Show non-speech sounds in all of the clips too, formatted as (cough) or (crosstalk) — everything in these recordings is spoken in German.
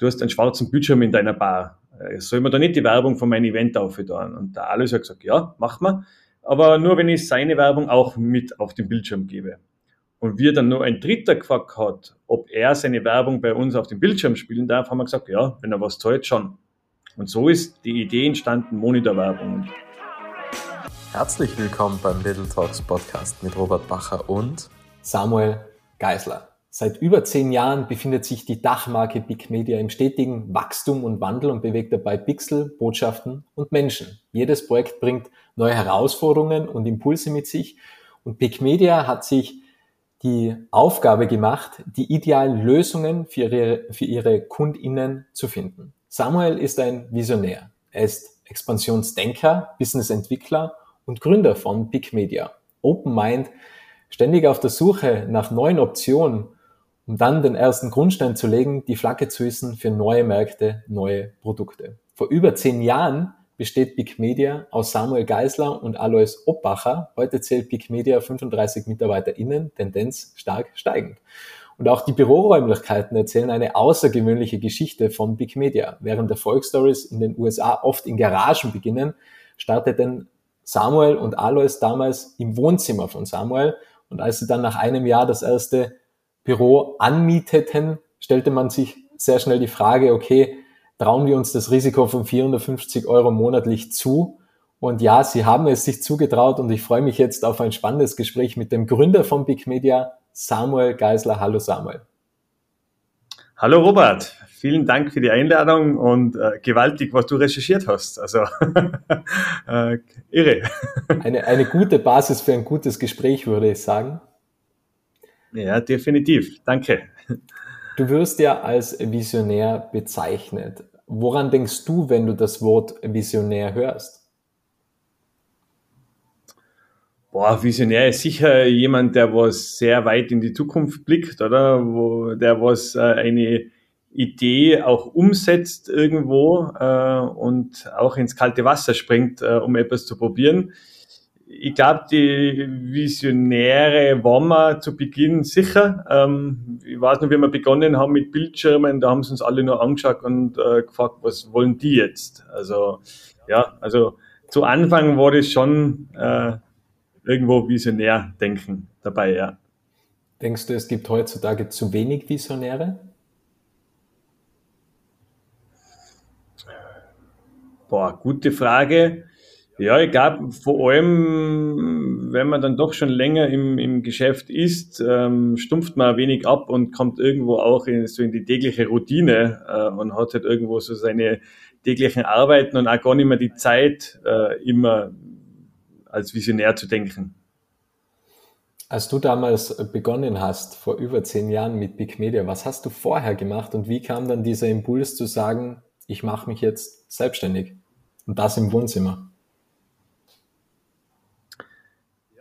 du hast einen schwarzen Bildschirm in deiner Bar. Äh, soll man da nicht die Werbung von meinem Event aufhören? Und der Alois hat gesagt, ja, mach mal. Aber nur wenn ich seine Werbung auch mit auf den Bildschirm gebe. Und wir dann nur ein Dritter gefragt hat, ob er seine Werbung bei uns auf dem Bildschirm spielen darf, haben wir gesagt, ja, wenn er was zahlt, schon. Und so ist die Idee entstanden, Monitorwerbung. Herzlich willkommen beim Little Talks Podcast mit Robert Bacher und Samuel Geisler. Seit über zehn Jahren befindet sich die Dachmarke Big Media im stetigen Wachstum und Wandel und bewegt dabei Pixel, Botschaften und Menschen. Jedes Projekt bringt neue Herausforderungen und Impulse mit sich und Big Media hat sich die Aufgabe gemacht, die idealen Lösungen für ihre, für ihre KundInnen zu finden. Samuel ist ein Visionär. Er ist Expansionsdenker, Businessentwickler und Gründer von Big Media. Open Mind, ständig auf der Suche nach neuen Optionen um dann den ersten Grundstein zu legen, die Flagge zu hissen für neue Märkte, neue Produkte. Vor über zehn Jahren besteht Big Media aus Samuel Geisler und Alois Oppacher. Heute zählt Big Media 35 MitarbeiterInnen, Tendenz stark steigend. Und auch die Büroräumlichkeiten erzählen eine außergewöhnliche Geschichte von Big Media. Während Erfolgsstories in den USA oft in Garagen beginnen, starteten Samuel und Alois damals im Wohnzimmer von Samuel. Und als sie dann nach einem Jahr das erste Büro anmieteten, stellte man sich sehr schnell die Frage, okay, trauen wir uns das Risiko von 450 Euro monatlich zu? Und ja, sie haben es sich zugetraut und ich freue mich jetzt auf ein spannendes Gespräch mit dem Gründer von Big Media, Samuel Geisler. Hallo Samuel. Hallo Robert, vielen Dank für die Einladung und äh, gewaltig, was du recherchiert hast. Also (laughs) äh, irre. Eine, eine gute Basis für ein gutes Gespräch, würde ich sagen. Ja, definitiv. Danke. Du wirst ja als Visionär bezeichnet. Woran denkst du, wenn du das Wort Visionär hörst? Boah, Visionär ist sicher jemand, der was sehr weit in die Zukunft blickt, oder? Wo, der was äh, eine Idee auch umsetzt irgendwo äh, und auch ins kalte Wasser springt, äh, um etwas zu probieren ich glaube, die Visionäre waren wir zu Beginn sicher. Ähm, ich weiß noch, wie wir begonnen haben mit Bildschirmen, da haben sie uns alle nur angeschaut und äh, gefragt, was wollen die jetzt? Also, ja, also zu Anfang war das schon äh, irgendwo visionär denken dabei, ja. Denkst du, es gibt heutzutage zu wenig Visionäre? Boah, gute Frage. Ja, ich glaube, vor allem, wenn man dann doch schon länger im, im Geschäft ist, ähm, stumpft man ein wenig ab und kommt irgendwo auch in, so in die tägliche Routine äh, und hat halt irgendwo so seine täglichen Arbeiten und auch gar nicht mehr die Zeit, äh, immer als Visionär zu denken. Als du damals begonnen hast, vor über zehn Jahren mit Big Media, was hast du vorher gemacht und wie kam dann dieser Impuls zu sagen, ich mache mich jetzt selbstständig und das im Wohnzimmer?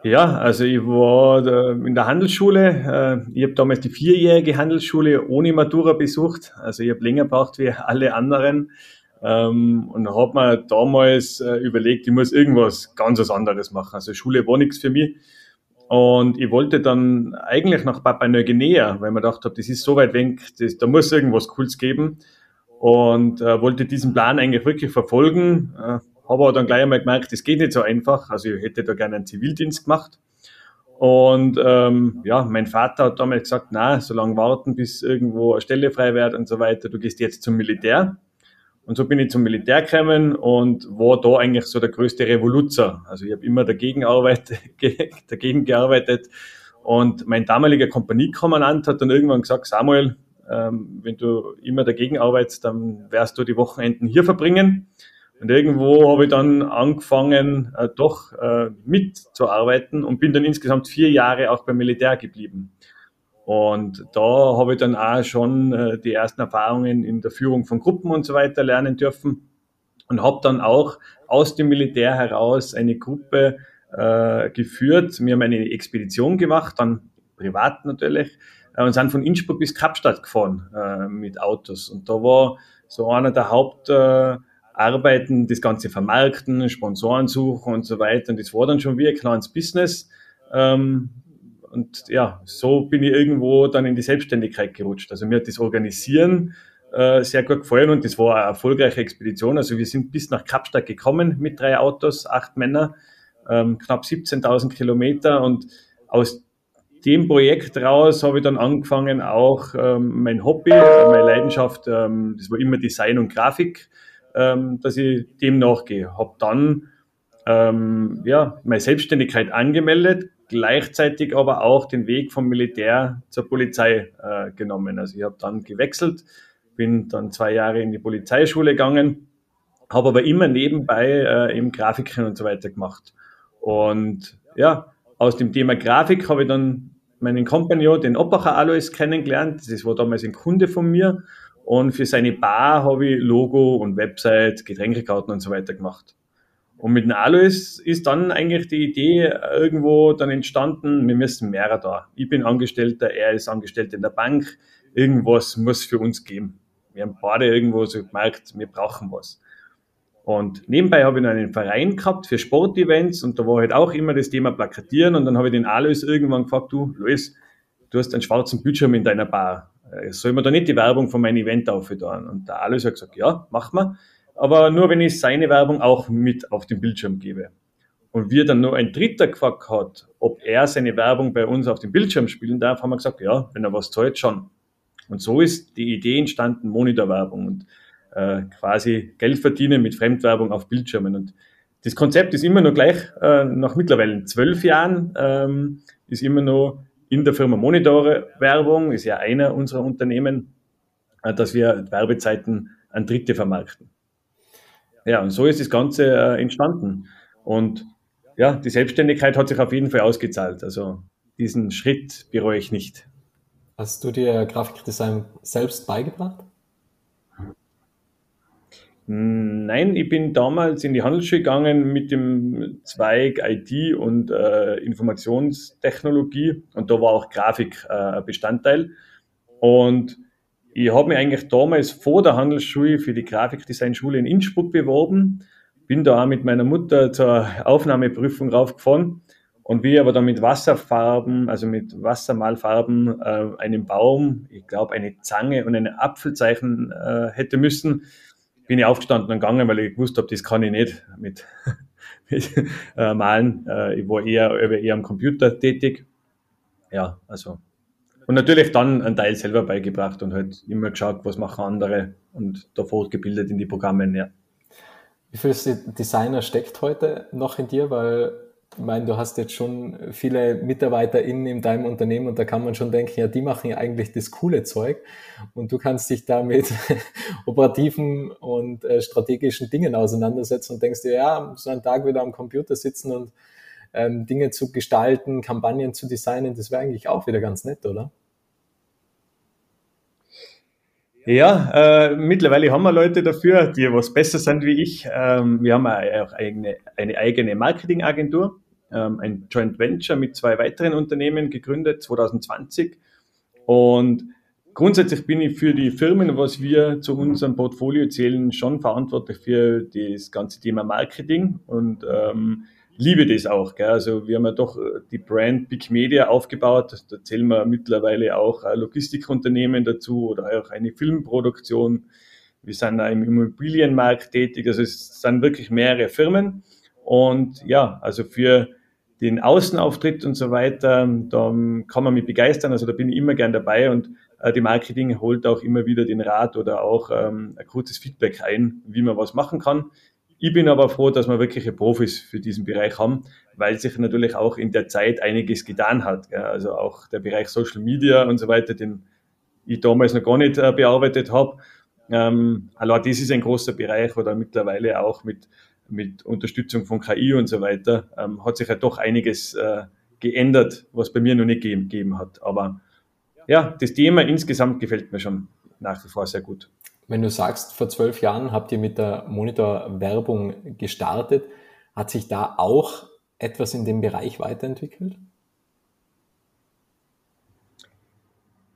Ja, also ich war in der Handelsschule. Äh, ich habe damals die vierjährige Handelsschule ohne Matura besucht. Also ich habe länger braucht wie (laughs) alle anderen ähm, und habe mir damals äh, überlegt, ich muss irgendwas ganz was anderes machen. Also Schule war nichts für mich. Und ich wollte dann eigentlich nach Papua Neuguinea, weil gedacht habe, das ist so weit weg, das, da muss irgendwas Cooles geben. Und äh, wollte diesen Plan eigentlich wirklich verfolgen. Äh, habe dann gleich einmal gemerkt, das geht nicht so einfach. Also ich hätte da gerne einen Zivildienst gemacht. Und ähm, ja, mein Vater hat damals gesagt, na, so lange warten, bis irgendwo eine Stelle frei wird und so weiter. Du gehst jetzt zum Militär. Und so bin ich zum Militär gekommen und war da eigentlich so der größte Revoluzer. Also ich habe immer dagegen, (laughs) dagegen gearbeitet. Und mein damaliger Kompaniekommandant hat dann irgendwann gesagt, Samuel, ähm, wenn du immer dagegen arbeitest, dann wirst du die Wochenenden hier verbringen. Und irgendwo habe ich dann angefangen, äh, doch äh, mitzuarbeiten und bin dann insgesamt vier Jahre auch beim Militär geblieben. Und da habe ich dann auch schon äh, die ersten Erfahrungen in der Führung von Gruppen und so weiter lernen dürfen und habe dann auch aus dem Militär heraus eine Gruppe äh, geführt. Wir haben eine Expedition gemacht, dann privat natürlich, äh, und sind von Innsbruck bis Kapstadt gefahren äh, mit Autos. Und da war so einer der Haupt... Äh, arbeiten, das Ganze vermarkten, Sponsoren suchen und so weiter. Und das war dann schon wie ein kleines Business. Ähm, und ja, so bin ich irgendwo dann in die Selbstständigkeit gerutscht. Also mir hat das Organisieren äh, sehr gut gefallen und das war eine erfolgreiche Expedition. Also wir sind bis nach Kapstadt gekommen mit drei Autos, acht Männer, ähm, knapp 17.000 Kilometer und aus dem Projekt raus habe ich dann angefangen, auch ähm, mein Hobby, meine Leidenschaft, ähm, das war immer Design und Grafik, ähm, dass ich dem nachgehe. Habe dann ähm, ja, meine Selbstständigkeit angemeldet, gleichzeitig aber auch den Weg vom Militär zur Polizei äh, genommen. Also ich habe dann gewechselt, bin dann zwei Jahre in die Polizeischule gegangen, habe aber immer nebenbei äh, eben Grafiken und so weiter gemacht. Und ja, aus dem Thema Grafik habe ich dann meinen Kompagnon, den Oppacher Alois, kennengelernt. Das war damals ein Kunde von mir. Und für seine Bar habe ich Logo und Website, Getränkekarten und so weiter gemacht. Und mit dem Alois ist dann eigentlich die Idee irgendwo dann entstanden, wir müssen mehr da. Ich bin Angestellter, er ist Angestellter in der Bank. Irgendwas muss für uns geben. Wir haben beide irgendwo so gemerkt, wir brauchen was. Und nebenbei habe ich noch einen Verein gehabt für Sportevents und da war halt auch immer das Thema Plakatieren und dann habe ich den Alois irgendwann gefragt, du, Luis, du hast einen schwarzen Bildschirm in deiner Bar. Äh, soll man da nicht die Werbung von meinem Event aufhören? Und der Alois hat gesagt, ja, mach mal aber nur wenn ich seine Werbung auch mit auf den Bildschirm gebe. Und wir dann nur ein Dritter gefragt hat, ob er seine Werbung bei uns auf dem Bildschirm spielen darf, haben wir gesagt, ja, wenn er was zahlt, schon. Und so ist die Idee entstanden, Monitorwerbung und äh, quasi Geld verdienen mit Fremdwerbung auf Bildschirmen. Und das Konzept ist immer noch gleich, äh, nach mittlerweile zwölf Jahren, ähm, ist immer noch in der Firma Monitore Werbung, ist ja einer unserer Unternehmen, äh, dass wir Werbezeiten an Dritte vermarkten. Ja, und so ist das Ganze äh, entstanden. Und ja, die Selbstständigkeit hat sich auf jeden Fall ausgezahlt. Also diesen Schritt bereue ich nicht. Hast du dir Grafikdesign selbst beigebracht? Nein, ich bin damals in die Handelsschule gegangen mit dem Zweig IT und äh, Informationstechnologie und da war auch Grafik äh, Bestandteil. Und ich habe mich eigentlich damals vor der Handelsschule für die Grafikdesignschule in Innsbruck beworben, bin da auch mit meiner Mutter zur Aufnahmeprüfung raufgefahren und wie aber dann mit Wasserfarben, also mit Wassermalfarben, äh, einen Baum, ich glaube eine Zange und ein Apfelzeichen äh, hätte müssen, bin ich aufgestanden und gegangen, weil ich gewusst habe, das kann ich nicht mit, (laughs) mit äh, malen. Äh, ich war eher, eher am Computer tätig. Ja, also und natürlich dann einen Teil selber beigebracht und halt immer geschaut, was machen andere und da fortgebildet in die Programme, ja. Wie viel Designer steckt heute noch in dir? Weil meine, du hast jetzt schon viele MitarbeiterInnen in deinem Unternehmen und da kann man schon denken, ja, die machen ja eigentlich das coole Zeug und du kannst dich da mit (laughs) operativen und äh, strategischen Dingen auseinandersetzen und denkst dir, ja, so einen Tag wieder am Computer sitzen und ähm, Dinge zu gestalten, Kampagnen zu designen, das wäre eigentlich auch wieder ganz nett, oder? Ja, äh, mittlerweile haben wir Leute dafür, die was besser sind wie ich. Ähm, wir haben auch eine, eine eigene Marketingagentur, ähm, ein Joint Venture mit zwei weiteren Unternehmen gegründet 2020. Und grundsätzlich bin ich für die Firmen, was wir zu unserem Portfolio zählen, schon verantwortlich für das ganze Thema Marketing und ähm, liebe das auch. Gell? Also wir haben ja doch äh, die Brand Big Media aufgebaut. Da zählen wir mittlerweile auch Logistikunternehmen dazu oder auch eine Filmproduktion. Wir sind auch im Immobilienmarkt tätig. Also es sind wirklich mehrere Firmen. Und ja, also für den Außenauftritt und so weiter, da kann man mich begeistern. Also da bin ich immer gern dabei und äh, die Marketing holt auch immer wieder den Rat oder auch ähm, ein kurzes Feedback ein, wie man was machen kann. Ich bin aber froh, dass wir wirkliche Profis für diesen Bereich haben, weil sich natürlich auch in der Zeit einiges getan hat. Also auch der Bereich Social Media und so weiter, den ich damals noch gar nicht äh, bearbeitet habe. Ähm, allein das ist ein großer Bereich oder mittlerweile auch mit, mit Unterstützung von KI und so weiter, ähm, hat sich ja doch einiges äh, geändert, was bei mir noch nicht gegeben hat. Aber ja, das Thema insgesamt gefällt mir schon nach wie vor sehr gut. Wenn du sagst, vor zwölf Jahren habt ihr mit der Monitor-Werbung gestartet, hat sich da auch etwas in dem Bereich weiterentwickelt?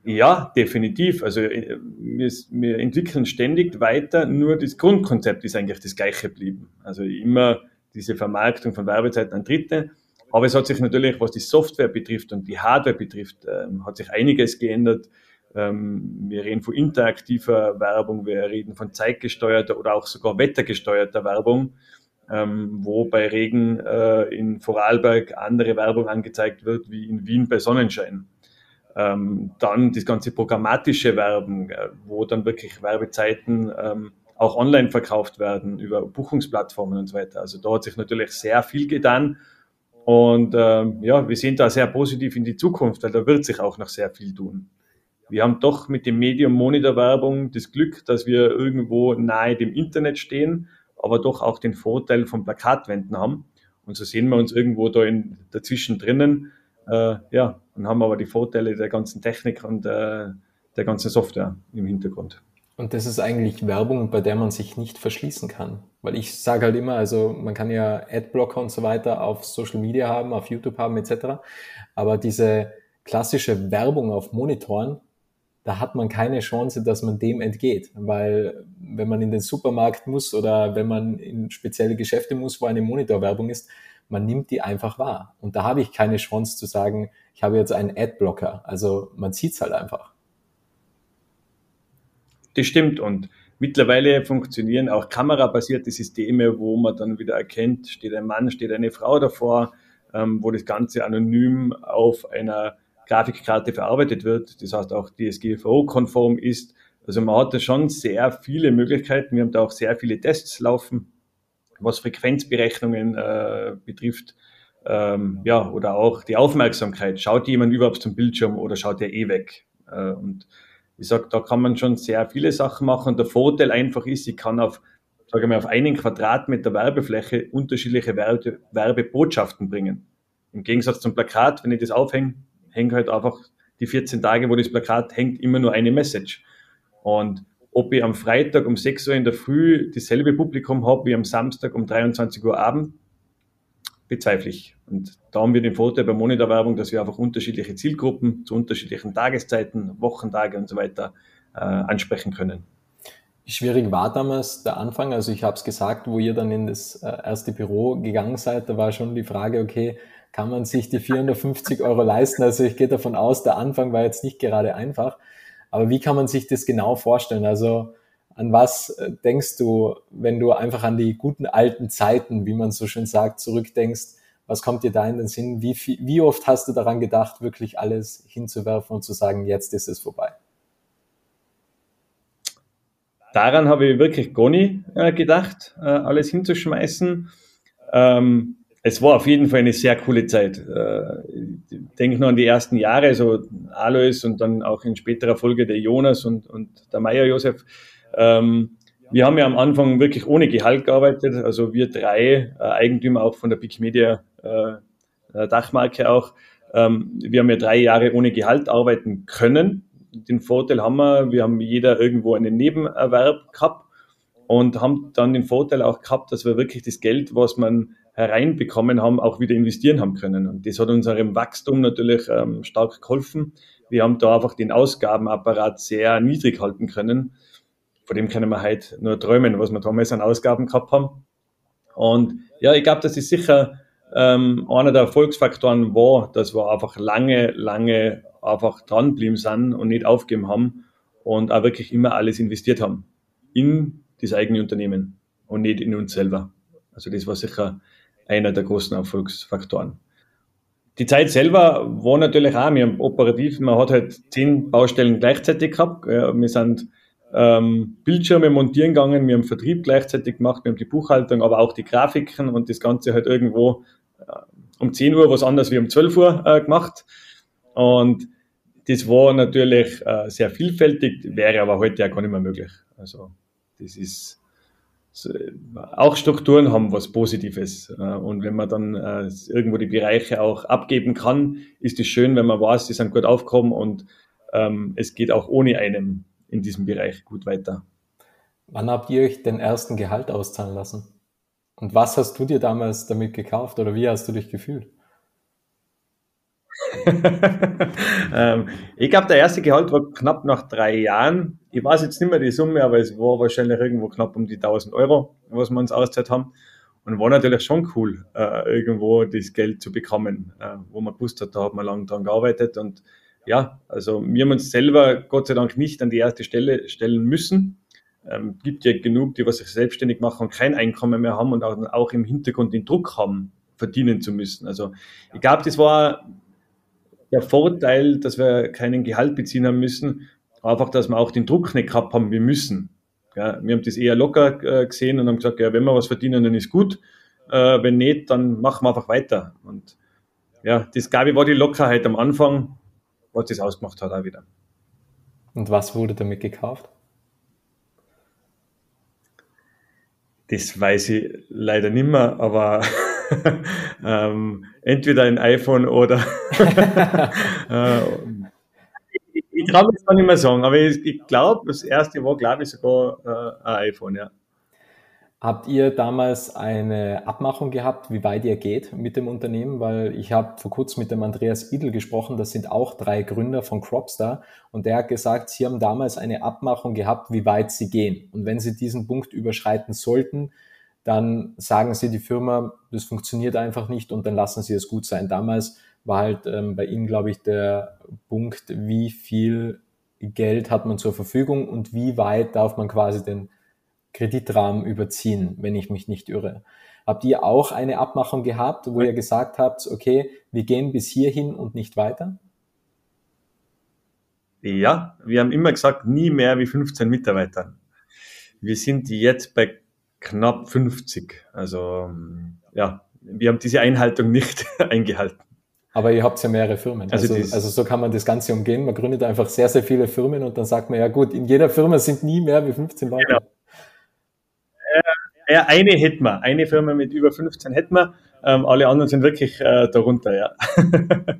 Ja, definitiv. Also äh, wir, wir, entwickeln ständig weiter, nur das Grundkonzept ist eigentlich das gleiche geblieben. Also immer diese Vermarktung von Werbezeiten an Dritte. Aber es hat sich natürlich, was die Software betrifft und die Hardware betrifft, äh, hat sich einiges geändert Ähm, wir reden von interaktiver Werbung, wir reden von zeitgesteuerter oder auch sogar wettergesteuerter Werbung, ähm, wo bei Regen äh, in Vorarlberg andere Werbung angezeigt wird wie in Wien bei Sonnenschein. Ähm, dann das ganze programmatische Werben, äh, wo dann wirklich Werbezeiten ähm, auch online verkauft werden über Buchungsplattformen und so weiter. Also da hat sich natürlich sehr viel getan. Und ähm, ja, wir sind da sehr positiv in die Zukunft, weil da wird sich auch noch sehr viel tun. Wir haben doch mit dem Medium Monitor Werbung das Glück, dass wir irgendwo nahe dem Internet stehen, aber doch auch den Vorteil von Plakatwänden haben. Und so sehen wir uns irgendwo da in, dazwischen drinnen. Äh, ja, und haben aber die Vorteile der ganzen Technik und äh, der ganzen Software im Hintergrund. Und das ist eigentlich Werbung, bei der man sich nicht verschließen kann. Weil ich sage halt immer, also man kann ja Adblocker und so weiter auf Social Media haben, auf YouTube haben etc. Aber diese klassische Werbung auf Monitoren, da hat man keine Chance, dass man dem entgeht. Weil wenn man in den Supermarkt muss oder wenn man in spezielle Geschäfte muss, wo eine Monitorwerbung ist, man nimmt die einfach wahr. Und da habe ich keine Chance zu sagen, ich habe jetzt einen Adblocker. Also man sieht es halt einfach. Das stimmt und mittlerweile funktionieren auch kamerabasierte Systeme, wo man dann wieder erkennt, steht ein Mann, steht eine Frau davor, ähm, wo das Ganze anonym auf einer Grafikkarte verarbeitet wird, das heißt auch DSGVO-konform ist. Also man hat da schon sehr viele Möglichkeiten. Wir haben da auch sehr viele Tests laufen, was Frequenzberechnungen äh, betrifft. Ähm, ja, oder auch die Aufmerksamkeit. Schaut jemand überhaupt zum Bildschirm oder schaut er eh weg? Äh, und ich sage, da kann man schon sehr viele Sachen machen. Der Vorteil einfach ist, ich kann auf, sage mal, auf einen Quadratmeter Werbefläche unterschiedliche Werbe, Werbebotschaften bringen. Im Gegensatz zum Plakat, wenn ich das aufhänge, hängt halt einfach die 14 Tage, wo das Plakat hängt, immer nur eine Message. Und ob ich am Freitag um 6 Uhr in der Früh dasselbe Publikum habe wie am Samstag um 23 Uhr Abend, bezweifle ich. Und da haben wir den Vorteil bei Monitorwerbung, dass wir einfach unterschiedliche Zielgruppen zu unterschiedlichen Tageszeiten, Wochentage und so weiter äh, ansprechen können. Wie schwierig war damals der Anfang? Also ich habe es gesagt, wo ihr dann in das äh, erste Büro gegangen seid, da war schon die Frage, okay, kann man sich die 450 Euro leisten? Also ich gehe davon aus, der Anfang war jetzt nicht gerade einfach. Aber wie kann man sich das genau vorstellen? Also an was äh, denkst du, wenn du einfach an die guten alten Zeiten, wie man so schön sagt, zurückdenkst? Was kommt dir da in den Sinn? Wie, wie oft hast du daran gedacht, wirklich alles hinzuwerfen und zu sagen, jetzt ist es vorbei? Daran habe ich wirklich gar nicht äh, gedacht, äh, alles hinzuschmeißen. Ähm, es war auf jeden Fall eine sehr coole Zeit. Ich denke nur an die ersten Jahre, so Alois und dann auch in späterer Folge der Jonas und, und der Meier Josef. Ähm, wir haben ja am Anfang wirklich ohne Gehalt gearbeitet, also wir drei äh, Eigentümer auch von der Big Media äh, Dachmarke auch. Ähm, wir haben ja drei Jahre ohne Gehalt arbeiten können. Den Vorteil haben wir, wir haben jeder irgendwo einen Nebenerwerb gehabt und haben dann den Vorteil auch gehabt, dass wir wirklich das Geld, was man hereinbekommen haben, auch wieder investieren haben können. Und das hat unserem Wachstum natürlich ähm, stark geholfen. Wir haben da einfach den Ausgabenapparat sehr niedrig halten können von dem können wir heute nur träumen, was wir damals an Ausgaben gehabt haben. Und ja, ich glaube, das ist sicher ähm, einer der Erfolgsfaktoren war, dass wir einfach lange, lange einfach dranbleiben sind und nicht aufgeben haben und auch wirklich immer alles investiert haben in das eigene Unternehmen und nicht in uns selber. Also das war sicher einer der großen Erfolgsfaktoren. Die Zeit selber war natürlich auch, wir haben operativ, man hat halt zehn Baustellen gleichzeitig gehabt. Wir sind ähm, Bildschirme montieren gegangen, wir haben Vertrieb gleichzeitig gemacht, wir haben die Buchhaltung, aber auch die Grafiken und das Ganze halt irgendwo äh, um 10 Uhr was anderes wie um 12 Uhr äh, gemacht. Und das war natürlich äh, sehr vielfältig, wäre aber heute ja gar nicht mehr möglich. Also das ist auch Strukturen haben was Positives. Äh, und wenn man dann äh, irgendwo die Bereiche auch abgeben kann, ist es schön, wenn man weiß, die sind gut aufgekommen und ähm, es geht auch ohne einem in diesem Bereich gut weiter. Wann habt ihr euch den ersten Gehalt auszahlen lassen? Und was hast du dir damals damit gekauft oder wie hast du dich gefühlt? (laughs) ähm, ich glaube, der erste Gehalt war knapp nach drei Jahren. Ich weiß jetzt nicht mehr die Summe, aber es war wahrscheinlich irgendwo knapp um die 1000 Euro, was wir uns auszahlt haben. Und war natürlich schon cool, äh, irgendwo das Geld zu bekommen, äh, wo man gewusst hat, da hat man lange dran gearbeitet und ja, also wir haben uns selber Gott sei Dank nicht an die erste Stelle stellen müssen. Ähm, gibt ja genug, die was sich selbstständig machen und kein Einkommen mehr haben und auch, auch im Hintergrund den Druck haben, verdienen zu müssen. Also ich glaube, das war der Vorteil, dass wir keinen Gehalt beziehen haben müssen, einfach, dass wir auch den Druck nicht gehabt haben, wir müssen. Ja, wir haben das eher locker äh, gesehen und haben gesagt, ja, wenn wir was verdienen, dann ist gut. Äh, wenn nicht, dann machen wir einfach weiter. Und ja, das glaube ich war die Lockerheit am Anfang, was das ausgemacht hat auch wieder. Und was wurde damit gekauft? Das weiß ich leider nicht mehr, aber (laughs) ähm, entweder ein iPhone oder (laughs) äh, ich, ich traue mich zwar nicht mehr sagen, aber ich, ich glaube, das erste war, glaube ich, sogar äh, ein iPhone, ja. Habt ihr damals eine Abmachung gehabt, wie weit ihr geht mit dem Unternehmen? Weil ich habe vor kurzem mit dem Andreas Idel gesprochen, das sind auch drei Gründer von Cropstar und der hat gesagt, sie haben damals eine Abmachung gehabt, wie weit sie gehen. Und wenn sie diesen Punkt überschreiten sollten, dann sagen sie die Firma, das funktioniert einfach nicht und dann lassen sie es gut sein. Damals war halt ähm, bei ihnen, glaube ich, der Punkt, wie viel Geld hat man zur Verfügung und wie weit darf man quasi den Kreditrahmen überziehen, wenn ich mich nicht irre. Habt ihr auch eine Abmachung gehabt, wo ihr gesagt habt, okay, wir gehen bis hierhin und nicht weiter? Ja, wir haben immer gesagt, nie mehr wie 15 Mitarbeiter. Wir sind jetzt bei knapp 50. Also ja, wir haben diese Einhaltung nicht (laughs) eingehalten. Aber ihr habt ja mehrere Firmen. Also, also, also, so kann man das Ganze umgehen. Man gründet einfach sehr, sehr viele Firmen und dann sagt man, ja gut, in jeder Firma sind nie mehr wie 15 Leute. Genau. Ja, eine hätten wir. Eine Firma mit über 15 hätten wir. Ähm, alle anderen sind wirklich äh, darunter, ja. (laughs)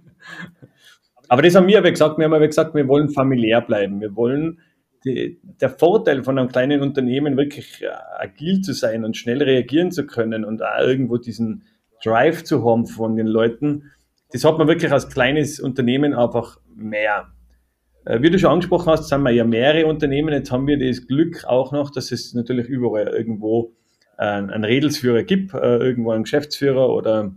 aber das haben wir aber gesagt. Wir haben aber gesagt, wir wollen familiär bleiben. Wir wollen die, der Vorteil von einem kleinen Unternehmen wirklich äh, agil zu sein und schnell reagieren zu können und auch irgendwo diesen Drive zu haben von den Leuten. Das hat man wirklich als kleines Unternehmen einfach mehr. Äh, wie du schon angesprochen hast, sind wir ja mehrere Unternehmen. Jetzt haben wir das Glück auch noch, dass es natürlich überall irgendwo einen Redelsführer gibt, äh, irgendwo einen Geschäftsführer oder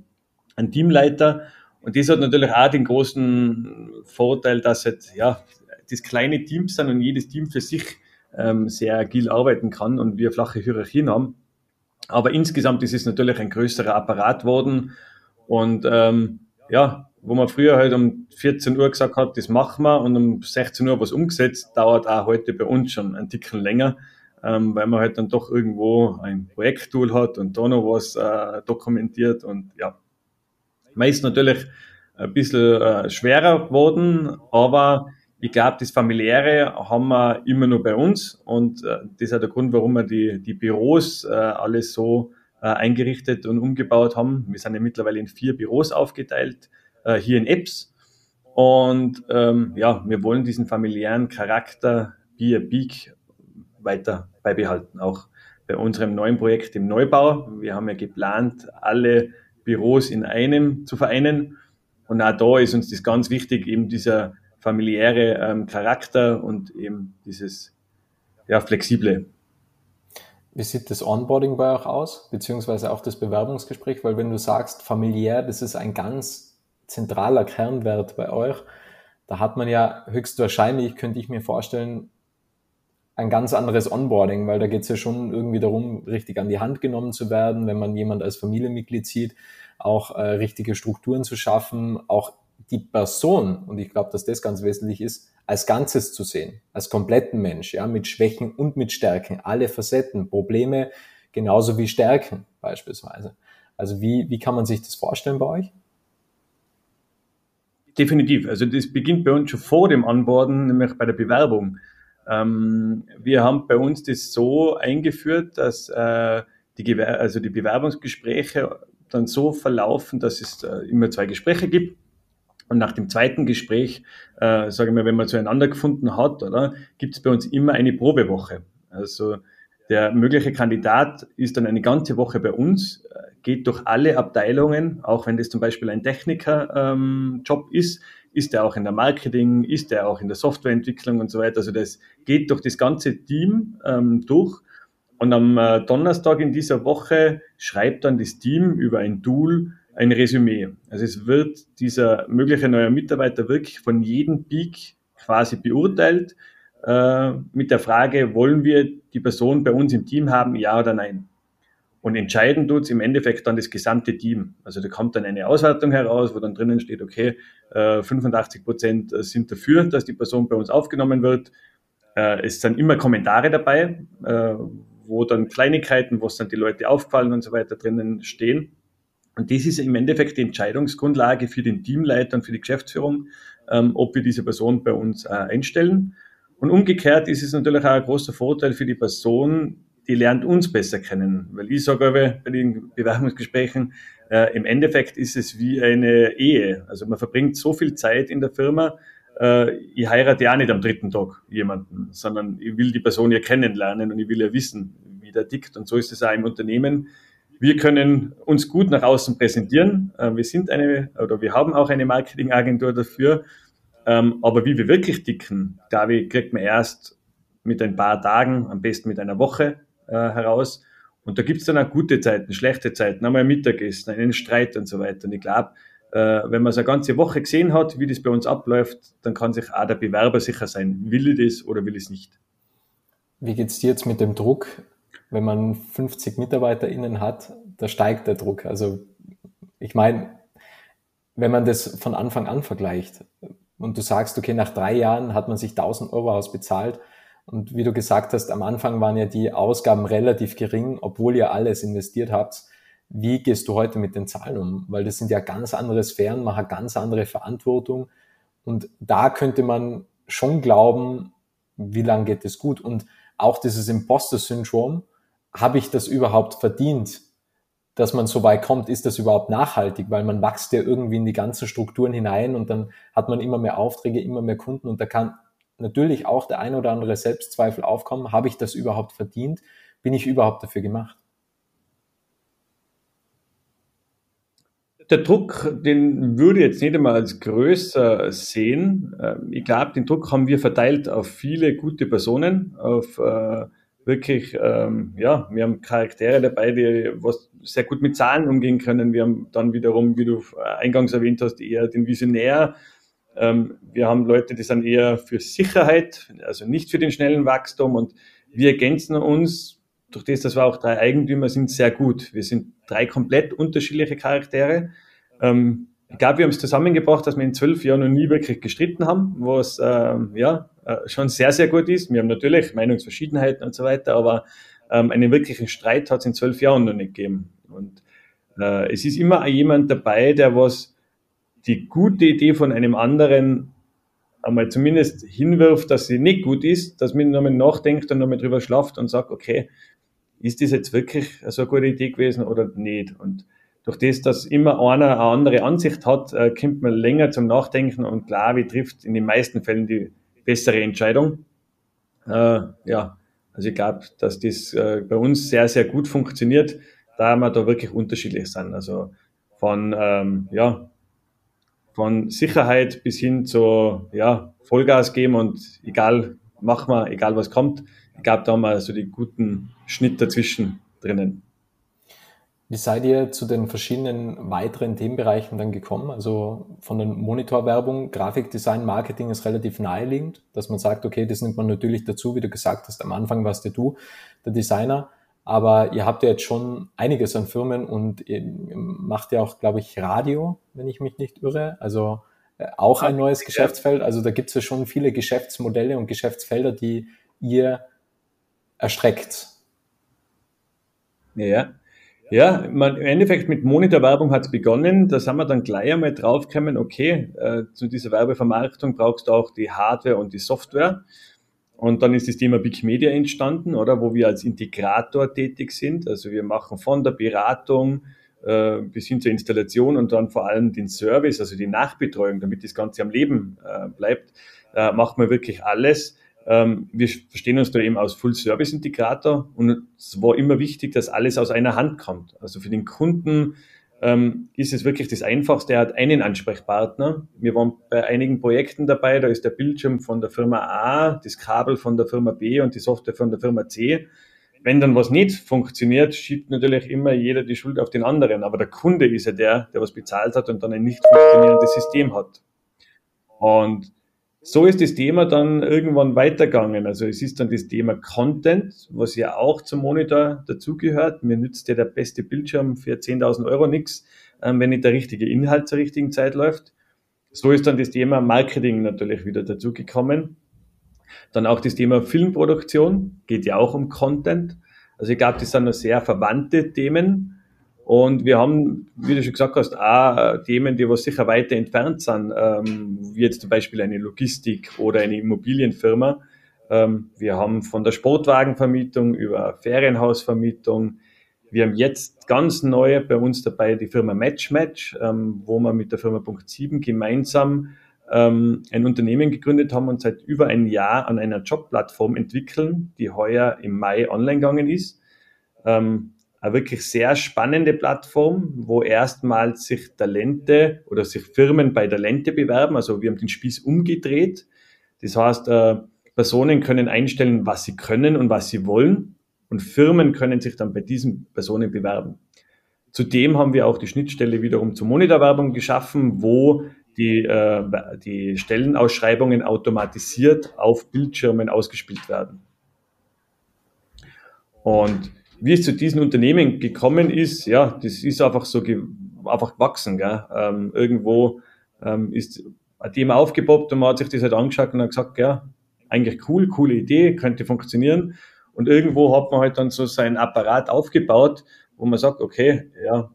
einen Teamleiter. Und das hat natürlich auch den großen Vorteil, dass halt, ja, das kleine Teams sind und jedes Team für sich ähm, sehr agil arbeiten kann und wir flache Hierarchien haben. Aber insgesamt ist es natürlich ein größerer Apparat worden und ähm, ja, wo man früher halt um 14 Uhr gesagt hat, das machen wir und um 16 Uhr was umgesetzt, dauert auch heute bei uns schon ein Ticken länger, ähm, weil man halt dann doch irgendwo ein Projekttool hat und da noch was äh, dokumentiert und ja, meist natürlich ein bisschen äh, schwerer geworden, aber ich glaube, das Familiäre haben wir immer nur bei uns und äh, das ist auch der Grund, warum wir die, die Büros äh, alles so äh, eingerichtet und umgebaut haben. Wir sind ja mittlerweile in vier Büros aufgeteilt, äh, hier in Apps. Und ähm, ja, wir wollen diesen familiären Charakter Be Peak weiter beibehalten, auch bei unserem neuen Projekt im Neubau. Wir haben ja geplant, alle Büros in einem zu vereinen. Und auch da ist uns das ganz wichtig, eben dieser familiäre ähm, Charakter und eben dieses ja, flexible. Wie sieht das Onboarding bei euch aus, beziehungsweise auch das Bewerbungsgespräch? Weil wenn du sagst, familiär, das ist ein ganz zentraler Kernwert bei euch, da hat man ja höchstwahrscheinlich, könnte ich mir vorstellen, ein ganz anderes Onboarding, weil da geht es ja schon irgendwie darum, richtig an die Hand genommen zu werden, wenn man jemand als Familienmitglied sieht, auch äh, richtige Strukturen zu schaffen, auch die Person, und ich glaube, dass das ganz wesentlich ist, als Ganzes zu sehen, als kompletten Mensch, ja, mit Schwächen und mit Stärken, alle Facetten, Probleme genauso wie Stärken beispielsweise. Also wie, wie kann man sich das vorstellen bei euch? Definitiv. Also das beginnt bei uns schon vor dem Anborden, nämlich bei der Bewerbung. Ähm, wir haben bei uns das so eingeführt, dass äh, die, Gewer also die Bewerbungsgespräche dann so verlaufen, dass es äh, immer zwei Gespräche gibt und nach dem zweiten Gespräch, äh, sage ich mal, wenn man zueinander gefunden hat, oder, gibt es bei uns immer eine Probewoche. Also der mögliche Kandidat ist dann eine ganze Woche bei uns, äh, geht durch alle Abteilungen, auch wenn das zum Beispiel ein Techniker-Job ähm, ist, ist er auch in der Marketing, ist er auch in der Softwareentwicklung und so weiter. Also das geht durch das ganze Team ähm, durch. Und am äh, Donnerstag in dieser Woche schreibt dann das Team über ein Tool ein Resümee. Also es wird dieser mögliche neue Mitarbeiter wirklich von jedem Peak quasi beurteilt äh, mit der Frage, wollen wir die Person bei uns im Team haben, ja oder nein? Und entscheiden tut es im Endeffekt dann das gesamte Team. Also da kommt dann eine Auswertung heraus, wo dann drinnen steht, okay, äh, 85 Prozent sind dafür, dass die Person bei uns aufgenommen wird. Äh, es sind immer Kommentare dabei, äh, wo dann Kleinigkeiten, wo es dann die Leute auffallen und so weiter drinnen stehen. Und das ist im Endeffekt die Entscheidungsgrundlage für den Teamleiter und für die Geschäftsführung, ähm, ob wir diese Person bei uns äh, einstellen. Und umgekehrt ist es natürlich auch ein großer Vorteil für die Person, die lernt uns besser kennen. Weil ich sage bei den Bewerbungsgesprächen, äh, im Endeffekt ist es wie eine Ehe. Also man verbringt so viel Zeit in der Firma, äh, ich heirate ja nicht am dritten Tag jemanden, sondern ich will die Person ja kennenlernen und ich will ja wissen, wie der tickt. Und so ist es auch im Unternehmen. Wir können uns gut nach außen präsentieren. Äh, wir sind eine, oder wir haben auch eine Marketingagentur dafür. Ähm, aber wie wir wirklich glaube ich, kriegt man erst mit ein paar Tagen, am besten mit einer Woche äh, heraus. Und da gibt es dann auch gute Zeiten, schlechte Zeiten, einmal ein Mittagessen, einen Streit und so weiter. Und ich glaube, äh, wenn man es eine ganze Woche gesehen hat, wie das bei uns abläuft, dann kann sich auch der Bewerber sicher sein, will ich das oder will ich es nicht. Wie geht es dir jetzt mit dem Druck, wenn man 50 MitarbeiterInnen hat, da steigt der Druck. Also ich meine, wenn man das von Anfang an vergleicht und du sagst, okay, nach drei Jahren hat man sich 1000 Euro ausbezahlt und wie du gesagt hast, am Anfang waren ja die Ausgaben relativ gering, obwohl ihr alles investiert habt. Wie gehst du heute mit den Zahlen um? Weil das sind ja ganz andere Sphären, man hat ganz andere Verantwortung. Und da könnte man schon glauben, wie lange geht es gut? Und auch dieses Imposter-Syndrom, habe ich das überhaupt verdient, dass man so weit kommt? Ist das überhaupt nachhaltig? Weil man wächst ja irgendwie in die ganzen Strukturen hinein und dann hat man immer mehr Aufträge, immer mehr Kunden und da kann natürlich auch der ein oder andere Selbstzweifel aufkommen. Habe ich das überhaupt verdient? Bin ich überhaupt dafür gemacht? der Druck, den würde ich jetzt nicht einmal als größer sehen. Ähm, ich glaube, den Druck haben wir verteilt auf viele gute Personen, auf äh, wirklich, ähm, ja, wir haben Charaktere dabei, die was sehr gut mit Zahlen umgehen können. Wir haben dann wiederum, wie du eingangs erwähnt hast, eher den Visionär. Ähm, wir haben Leute, die sind eher für Sicherheit, also nicht für den schnellen Wachstum und wir ergänzen uns durch das, dass wir auch drei Eigentümer sind, sehr gut. Wir sind drei komplett unterschiedliche Charaktere. Ähm, ich glaube, wir haben es zusammengebracht, dass wir in zwölf Jahren noch nie wirklich gestritten haben, was ähm, ja äh, schon sehr, sehr gut ist. Wir haben natürlich Meinungsverschiedenheiten und so weiter, aber ähm, einen wirklichen Streit hat es in zwölf Jahren noch nicht gegeben. Und äh, es ist immer jemand dabei, der was die gute Idee von einem anderen einmal zumindest hinwirft, dass sie nicht gut ist, dass man nochmal nachdenkt und nochmal drüber schlaft und sagt, okay, ist das jetzt wirklich so eine gute Idee gewesen oder nicht? Und durch das, dass immer einer eine andere Ansicht hat, äh, kommt man länger zum Nachdenken und klar, wie trifft in den meisten Fällen die bessere Entscheidung. Äh, ja, also ich glaube, dass das äh, bei uns sehr, sehr gut funktioniert, da wir da wirklich unterschiedlich sind. Also von, ähm, ja, von Sicherheit bis hin zu ja, Vollgas geben und egal, machen wir, egal was kommt. Ich glaube, da haben wir so die guten Schnitt dazwischen drinnen. Wie seid ihr zu den verschiedenen weiteren Themenbereichen dann gekommen? Also von der Monitorwerbung, Grafikdesign, Marketing ist relativ naheliegend, dass man sagt, okay, das nimmt man natürlich dazu, wie du gesagt hast, am Anfang warst ja du der Designer, aber ihr habt ja jetzt schon einiges an Firmen und ihr macht ja auch, glaube ich, Radio, wenn ich mich nicht irre. Also äh, auch ein neues Geschäftsfeld. Also da gibt es ja schon viele Geschäftsmodelle und Geschäftsfelder, die ihr erstreckt. Ja, ja, man, im Endeffekt mit Monitorwerbung hat es begonnen. Da sind wir dann gleich einmal draufgekommen, okay, äh, zu dieser Werbevermarktung brauchst du auch die Hardware und die Software. Und dann ist das Thema Big Media entstanden, oder, wo wir als Integrator tätig sind. Also wir machen von der Beratung äh, bis hin zur Installation und dann vor allem den Service, also die Nachbetreuung, damit das Ganze am Leben äh, bleibt, äh, machen wir wirklich alles. Ähm, wir verstehen uns da eben als Full-Service-Integrator und es war immer wichtig, dass alles aus einer Hand kommt. Also für den Kunden ähm, ist es wirklich das Einfachste. Er hat einen Ansprechpartner. Wir waren bei einigen Projekten dabei, da ist der Bildschirm von der Firma A, das Kabel von der Firma B und die Software von der Firma C. wenn dann was nicht funktioniert, schiebt natürlich immer jeder die Schuld auf den anderen. Aber der Kunde ist ja der, der was bezahlt hat und dann ein nicht funktionierendes System hat. Und so ist das Thema dann irgendwann weitergegangen. Also es ist dann das Thema Content, was ja auch zum Monitor dazugehört. Mir nützt ja der beste Bildschirm für 10.000 Euro nichts, ähm, wenn nicht der richtige Inhalt zur richtigen Zeit läuft. So ist dann das Thema Marketing natürlich wieder dazugekommen. Dann auch das Thema Filmproduktion, geht ja auch um Content. Also ich glaube, das sind noch sehr verwandte Themen. Und wir haben, wie du schon gesagt hast, auch Themen, die was sicher weiter entfernt sind, ähm, wie jetzt zum Beispiel eine Logistik oder eine Immobilienfirma. Ähm, wir haben von der Sportwagenvermietung über Ferienhausvermietung. Wir haben jetzt ganz neu bei uns dabei die Firma Match Match, ähm, wo wir mit der Firma Punkt 7 gemeinsam ähm, ein Unternehmen gegründet haben und seit über ein Jahr an einer Jobplattform entwickeln, die heuer im Mai online gegangen ist. Ähm, eine wirklich sehr spannende Plattform, wo erstmals sich Talente oder sich Firmen bei Talente bewerben. Also wir haben den Spieß umgedreht. Das heißt, äh, Personen können einstellen, was sie können und was sie wollen. Und Firmen können sich dann bei diesen Personen bewerben. Zudem haben wir auch die Schnittstelle wiederum zur Monitorwerbung geschaffen, wo die, äh, die Stellenausschreibungen automatisiert auf Bildschirmen ausgespielt werden. Und wie es zu diesen Unternehmen gekommen ist, ja, das ist einfach so einfach gewachsen. Gell? Ähm, irgendwo ähm, ist ein Thema aufgepoppt und man hat sich das halt angeschaut und hat gesagt, ja, eigentlich cool, coole Idee, könnte funktionieren. Und irgendwo hat man halt dann so seinen Apparat aufgebaut, wo man sagt, okay, ja,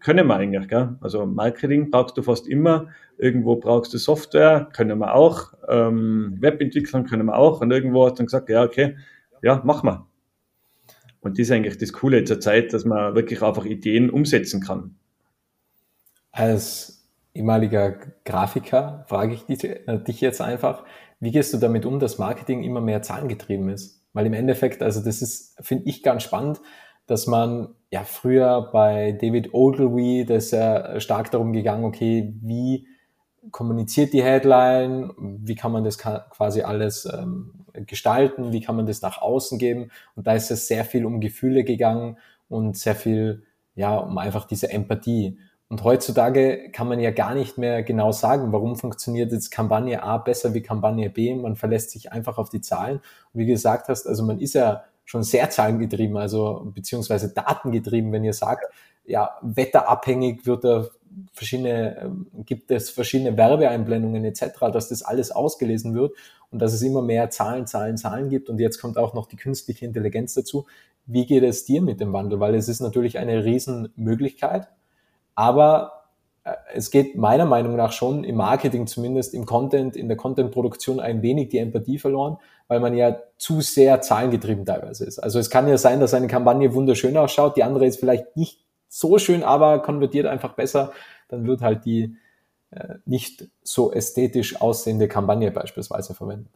können wir eigentlich. Gell? Also Marketing brauchst du fast immer. Irgendwo brauchst du Software, können wir auch. Ähm, Webentwicklung können wir auch. Und irgendwo hat dann gesagt, ja, okay, ja, mach mal. Und das ist eigentlich das Coole zur Zeit, dass man wirklich einfach Ideen umsetzen kann. Als ehemaliger Grafiker frage ich dich, äh, dich jetzt einfach, wie gehst du damit um, dass Marketing immer mehr zahlengetrieben ist? Weil im Endeffekt, also das ist, finde ich ganz spannend, dass man ja früher bei David Ogilvy, da ist ja stark darum gegangen, okay, wie kommuniziert die Headline, wie kann man das quasi alles ähm, gestalten, wie kann man das nach außen geben. Und da ist es sehr viel um Gefühle gegangen und sehr viel, ja, um einfach diese Empathie. Und heutzutage kann man ja gar nicht mehr genau sagen, warum funktioniert jetzt Kampagne A besser wie Kampagne B. Man verlässt sich einfach auf die Zahlen. Und wie gesagt hast, also man ist ja schon sehr zahlengetrieben, also beziehungsweise datengetrieben, wenn ihr sagt, ja, wetterabhängig wird da verschiedene, ähm, gibt es verschiedene Werbeeinblendungen etc., dass das alles ausgelesen wird und dass es immer mehr Zahlen, Zahlen, Zahlen gibt und jetzt kommt auch noch die künstliche Intelligenz dazu. Wie geht es dir mit dem Wandel? Weil es ist natürlich eine Riesenmöglichkeit, aber äh, es geht meiner Meinung nach schon im Marketing, zumindest im Content, in der Contentproduktion ein wenig die Empathie verloren, weil man ja zu sehr zahlengetrieben teilweise ist. Also es kann ja sein, dass eine Kampagne wunderschön ausschaut, die andere ist vielleicht nicht so schön, aber konvertiert einfach besser. Dann wird halt die äh, nicht so ästhetisch aussehende Kampagne beispielsweise verwendet.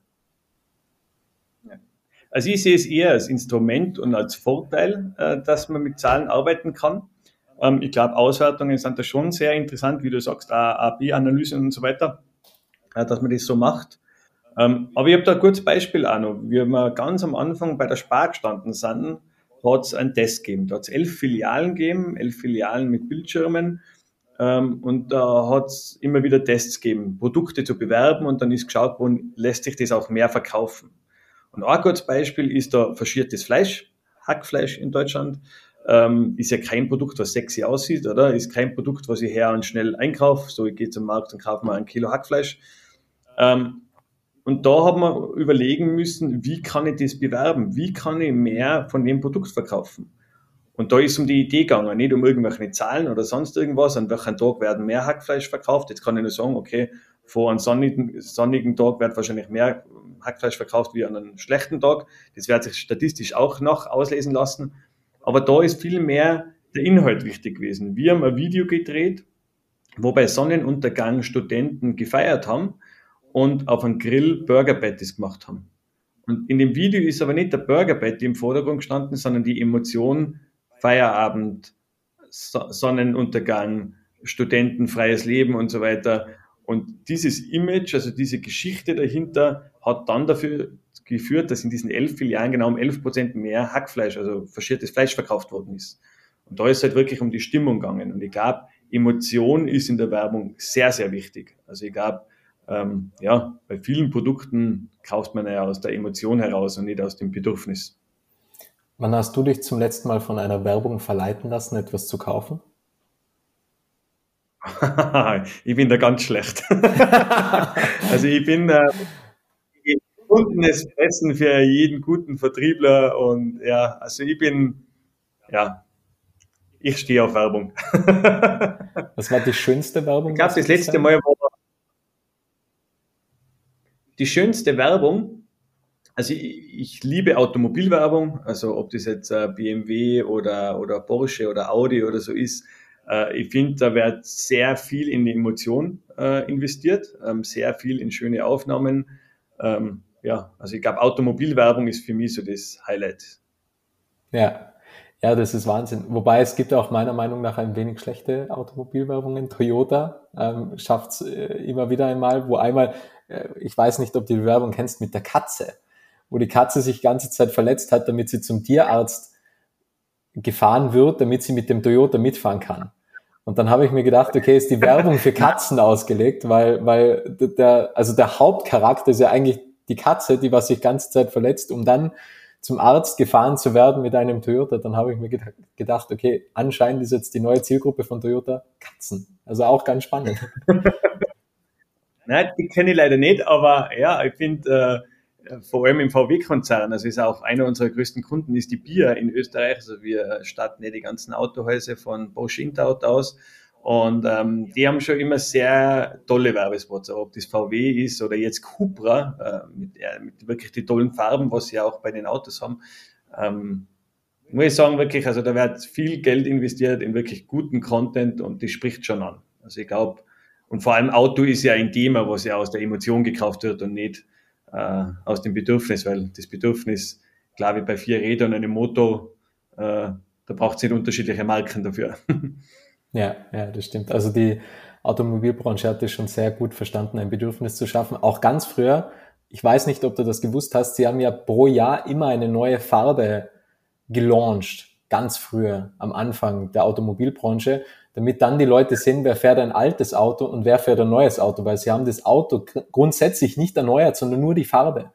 Also ich sehe es eher als Instrument und als Vorteil, äh, dass man mit Zahlen arbeiten kann. Ähm, ich glaube, Auswertungen sind da schon sehr interessant, wie du sagst, A-B-Analysen und so weiter, äh, dass man das so macht. Ähm, aber ich habe da ein gutes Beispiel auch noch. Wie wir ganz am Anfang bei der Spar gestanden sind, hat es einen Test gegeben. Da hat es elf Filialen gegeben, elf Filialen mit Bildschirmen. Ähm, und da hat es immer wieder Tests gegeben, Produkte zu bewerben und dann ist geschaut worden, lässt sich das auch mehr verkaufen. Und ein gutes Beispiel ist da verschiertes Fleisch, Hackfleisch in Deutschland. Ähm, ist ja kein Produkt, was sexy aussieht, oder? Ist kein Produkt, was ich her und schnell einkaufe. So, ich gehe zum Markt und kaufe mal ein Kilo Hackfleisch. Ähm, und da haben wir überlegen müssen, wie kann ich das bewerben? Wie kann ich mehr von dem Produkt verkaufen? Und da ist um die Idee gegangen, nicht um irgendwelche Zahlen oder sonst irgendwas, an welchem Tag werden mehr Hackfleisch verkauft. Jetzt kann ich nur sagen, okay, vor einem sonnigen, sonnigen Tag wird wahrscheinlich mehr Hackfleisch verkauft wie an einem schlechten Tag. Das wird sich statistisch auch noch auslesen lassen. Aber da ist viel mehr der Inhalt wichtig gewesen. Wir haben ein Video gedreht, wo bei Sonnenuntergang Studenten gefeiert haben und auf einem Grill Burger Patties gemacht haben. Und in dem Video ist aber nicht der Burger Patty im Vordergrund gestanden, sondern die Emotion Feierabend, Sonnenuntergang, Studentenfreies Leben und so weiter. Und dieses Image, also diese Geschichte dahinter, hat dann dafür geführt, dass in diesen elf Filialen genau um elf Prozent mehr Hackfleisch, also verschiertes Fleisch verkauft worden ist. Und da ist halt wirklich um die Stimmung gegangen. Und ich glaube, Emotion ist in der Werbung sehr, sehr wichtig. Also ich glaube, ähm, ja, bei vielen Produkten kauft man ja aus der Emotion heraus und nicht aus dem Bedürfnis. Wann hast du dich zum letzten Mal von einer Werbung verleiten lassen, etwas zu kaufen? (laughs) ich bin da ganz schlecht. (laughs) also ich bin äh, gefundenes Fressen für jeden guten Vertriebler und ja, also ich bin, ja, ich stehe auf Werbung. (laughs) Was war die schönste Werbung? Ich glaube, das letzte Mal war die schönste Werbung. Also ich, ich liebe Automobilwerbung, also ob das jetzt äh, BMW oder, oder Porsche oder Audi oder so ist. Äh, ich finde, da wird sehr viel in die Emotion äh, investiert, ähm, sehr viel in schöne Aufnahmen. Ähm, ja, also ich glaube, Automobilwerbung ist für mich so das Highlight. Ja, ja, das ist Wahnsinn. Wobei es gibt auch meiner Meinung nach ein wenig schlechte Automobilwerbungen. Toyota ähm, schafft es äh, immer wieder einmal, wo einmal, äh, ich weiß nicht, ob du die Werbung kennst, mit der Katze, wo die Katze sich ganze Zeit verletzt hat, damit sie zum Tierarzt gefahren wird, damit sie mit dem Toyota mitfahren kann. Und dann habe ich mir gedacht, okay, ist die Werbung für Katzen (laughs) ausgelegt, weil, weil der, also der Hauptcharakter ist ja eigentlich die Katze, die was sich ganze Zeit verletzt, um dann zum Arzt gefahren zu werden mit einem Toyota, dann habe ich mir gedacht, okay, anscheinend ist jetzt die neue Zielgruppe von Toyota Katzen. Also auch ganz spannend. (laughs) Nein, die kenne ich leider nicht, aber ja, ich finde, äh, vor allem im VW-Konzern, also ist auch einer unserer größten Kunden, ist die Bier in Österreich. Also wir starten ja die ganzen Autohäuser von Bosch Interauto aus und ähm, die haben schon immer sehr tolle Werbespots, ob das VW ist oder jetzt Cupra äh, mit, äh, mit wirklich die tollen Farben, was sie auch bei den Autos haben. Ähm, muss ich sagen, wirklich, also da wird viel Geld investiert in wirklich guten Content und die spricht schon an. Also ich glaube, und vor allem Auto ist ja ein Thema, was ja aus der Emotion gekauft wird und nicht äh, aus dem Bedürfnis, weil das Bedürfnis, glaube ich, bei vier Rädern und einem Motor, äh, da braucht es nicht unterschiedliche Marken dafür. (laughs) Ja, ja, das stimmt. Also die Automobilbranche hat es schon sehr gut verstanden, ein Bedürfnis zu schaffen. Auch ganz früher, ich weiß nicht, ob du das gewusst hast, sie haben ja pro Jahr immer eine neue Farbe gelauncht, ganz früher, am Anfang der Automobilbranche, damit dann die Leute sehen, wer fährt ein altes Auto und wer fährt ein neues Auto, weil sie haben das Auto grundsätzlich nicht erneuert, sondern nur die Farbe.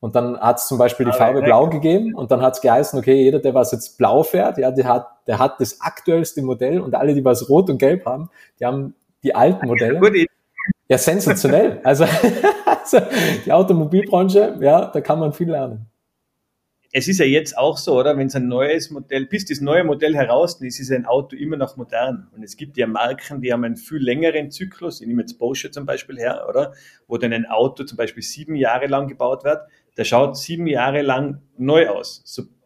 Und dann hat es zum Beispiel die Farbe Blau gegeben und dann hat es geheißen, okay, jeder, der was jetzt blau fährt, ja, der hat, der hat das aktuellste Modell und alle, die was rot und gelb haben, die haben die alten Modelle. Ja, sensationell. (laughs) Also, also die Automobilbranche, ja, da kann man viel lernen. Es ist ja jetzt auch so, oder? Wenn es ein neues Modell, bis das neue Modell heraus ist, ist ein Auto immer noch modern. Und es gibt ja Marken, die haben einen viel längeren Zyklus. Ich nehme jetzt Porsche zum Beispiel her, oder? Wo dann ein Auto zum Beispiel sieben Jahre lang gebaut wird der schaut sieben Jahre lang neu aus.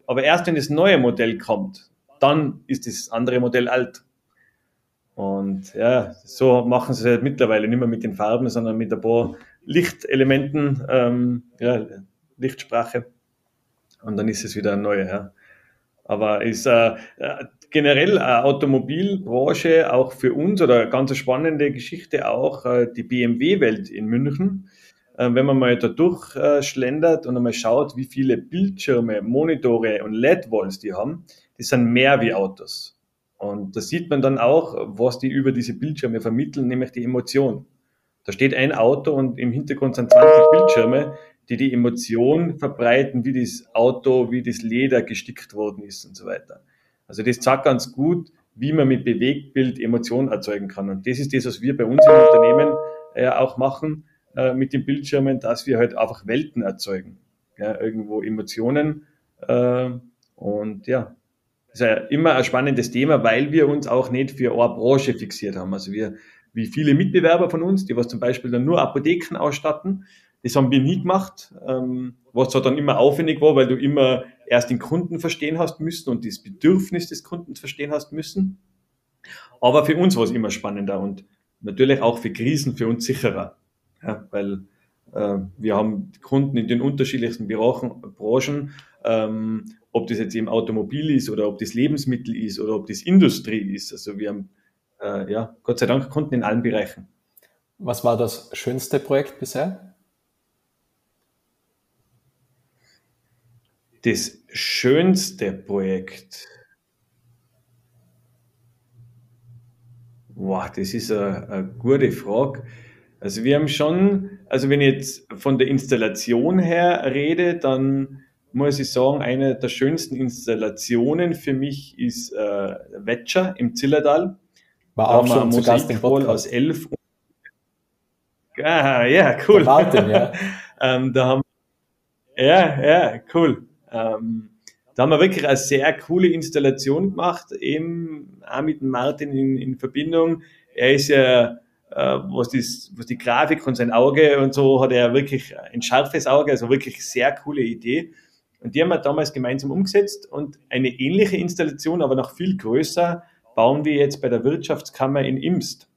Aber erst wenn das neue Modell kommt, dann ist das andere Modell alt. Und ja, so machen sie es halt mittlerweile nicht mehr mit den Farben, sondern mit ein paar Lichtelementen, ähm, ja, Lichtsprache. Und dann ist es wieder ein neuer. Ja. Aber ist äh, äh generell äh, Automobilbranche auch für uns oder ganz spannende Geschichte auch äh, die BMW-Welt in München äh, wenn man mal da durchschlendert und einmal schaut, wie viele Bildschirme, Monitore und LED-Walls die haben, die sind mehr wie Autos. Und da sieht man dann auch, was die über diese Bildschirme vermitteln, nämlich die Emotion. Da steht ein Auto und im Hintergrund sind 20 Bildschirme, die die Emotion verbreiten, wie das Auto, wie das Leder gestickt worden ist und so weiter. Also das zeigt ganz gut, wie man mit Bewegtbild Emotionen erzeugen kann. Und das ist das, was wir bei uns im Unternehmen äh, auch machen. Äh, mit den Bildschirmen, dass wir halt einfach Welten erzeugen. Ja, irgendwo Emotionen. Äh, und ja, das ist ja immer ein spannendes Thema, weil wir uns auch nicht für eine Branche fixiert haben. Also wir, wie viele Mitbewerber von uns, die was zum Beispiel dann nur Apotheken ausstatten, das haben wir nie gemacht, ähm, was zwar dann immer aufwendig war, weil du immer erst den Kunden verstehen hast müssen und das Bedürfnis des Kunden verstehen hast müssen. Aber für uns war es immer spannender und natürlich auch für Krisen für uns sicherer. Ja, weil wir haben Kunden in den unterschiedlichsten Branchen, ähm, ob das jetzt im Automobil ist oder ob das Lebensmittel ist oder ob das Industrie ist. Also wir haben äh, ja Gott sei Dank Kunden in allen Bereichen. Was war das schönste Projekt bisher? Das schönste Projekt. Wow, das ist eine, eine gute Frage. Also wir haben schon, also wenn ich jetzt von der Installation her rede, dann muss ich sagen, eine der schönsten Installationen für mich ist äh, Wetscher im Zillertal. War auch schon zu Gast im Podcast. aus elf. Ah, ja, cool. Martin, ja. (laughs) ähm, da haben, ja, ja, cool. Ähm, da haben wir wirklich eine sehr coole Installation gemacht, eben auch mit Martin in, in Verbindung. Er ist ja, was, das, was die Grafik und sein Auge und so, hat er wirklich ein scharfes Auge, also wirklich sehr coole Idee. Und die haben wir damals gemeinsam umgesetzt und eine ähnliche Installation, aber noch viel größer, bauen wir jetzt bei der Wirtschaftskammer in Imst.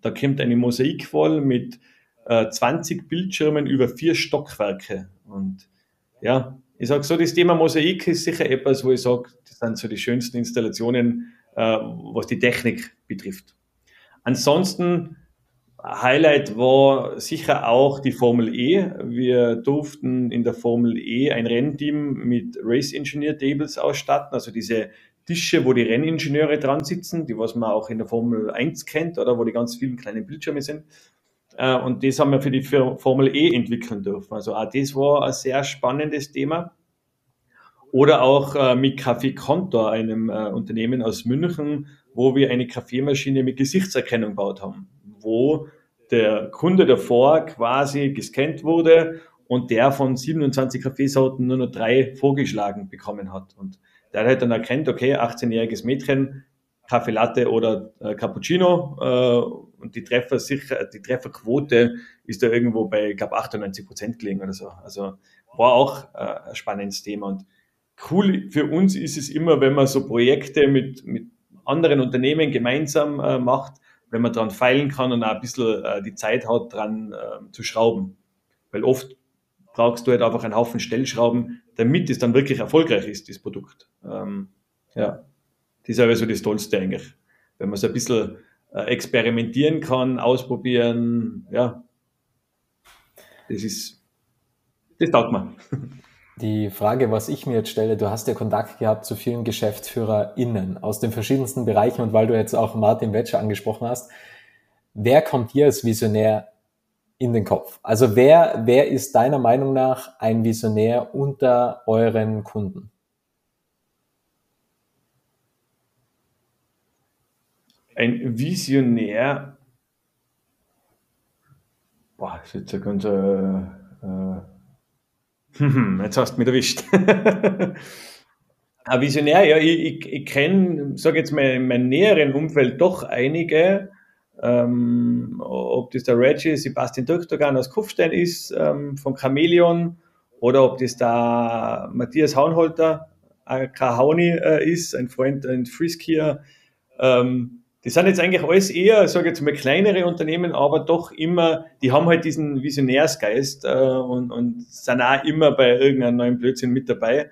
Da kommt eine Mosaikvoll mit äh, 20 Bildschirmen über vier Stockwerke. Und ja, ich sage so, das Thema Mosaik ist sicher etwas, wo ich sage, das sind so die schönsten Installationen, äh, was die Technik betrifft. Ansonsten, Highlight war sicher auch die Formel E. Wir durften in der Formel E ein Rennteam mit Race Engineer Tables ausstatten, also diese Tische, wo die Renningenieure dran sitzen, die was man auch in der Formel 1 kennt oder wo die ganz vielen kleinen Bildschirme sind. Äh, und das haben wir für die Formel E entwickeln dürfen. Also auch das war ein sehr spannendes Thema. Oder auch äh, mit Café Contor, einem äh, Unternehmen aus München, wo wir eine Kaffeemaschine mit Gesichtserkennung gebaut haben, wo der Kunde davor quasi gescannt wurde und der von 27 Kaffeesorten nur noch drei vorgeschlagen bekommen hat. Und der hat dann erkannt, okay, 18-jähriges Mädchen, Kaffee Latte oder äh, Cappuccino äh, und die Treffer sicher, die Trefferquote ist da irgendwo bei, ich glaube, 98 Prozent gelegen oder so. Also war auch äh, ein spannendes Thema und cool für uns ist es immer, wenn man so Projekte mit, mit anderen Unternehmen gemeinsam äh, macht, wenn man daran feilen kann und auch ein bisschen äh, die Zeit hat, dran äh, zu schrauben. Weil oft brauchst du halt einfach einen Haufen Stellschrauben, damit es dann wirklich erfolgreich ist, das Produkt. Ähm, ja. Das ist aber so das Tollste eigentlich. Wenn man so ein bisschen äh, experimentieren kann, ausprobieren, ja. Das ist, das taugt man. (laughs) Die Frage, was ich mir jetzt stelle, du hast ja Kontakt gehabt zu vielen GeschäftsführerInnen aus den verschiedensten Bereichen und weil du jetzt auch Martin Wetscher angesprochen hast, wer kommt dir als Visionär in den Kopf? Also wer, wer ist deiner Meinung nach ein Visionär unter euren Kunden? ein Visionär, boah, das ist jetzt ein ganz, äh, äh, jetzt hast du mich erwischt. (laughs) ein Visionär, ja, ich, ich, ich kenne, sage jetzt mal, in meinem näheren Umfeld doch einige, ähm, ob das der Reggie Sebastian Dürktogan aus Kufstein ist, ähm, von Chameleon, oder ob das der Matthias Haunholter, äh, Kahauni äh, ist, ein Freund, ein Friskier, ähm, die sind jetzt eigentlich alles eher, sage ich jetzt mal, kleinere Unternehmen, aber doch immer, die haben halt diesen Visionärsgeist äh, und, und sind auch immer bei irgendeinem neuen Blödsinn mit dabei.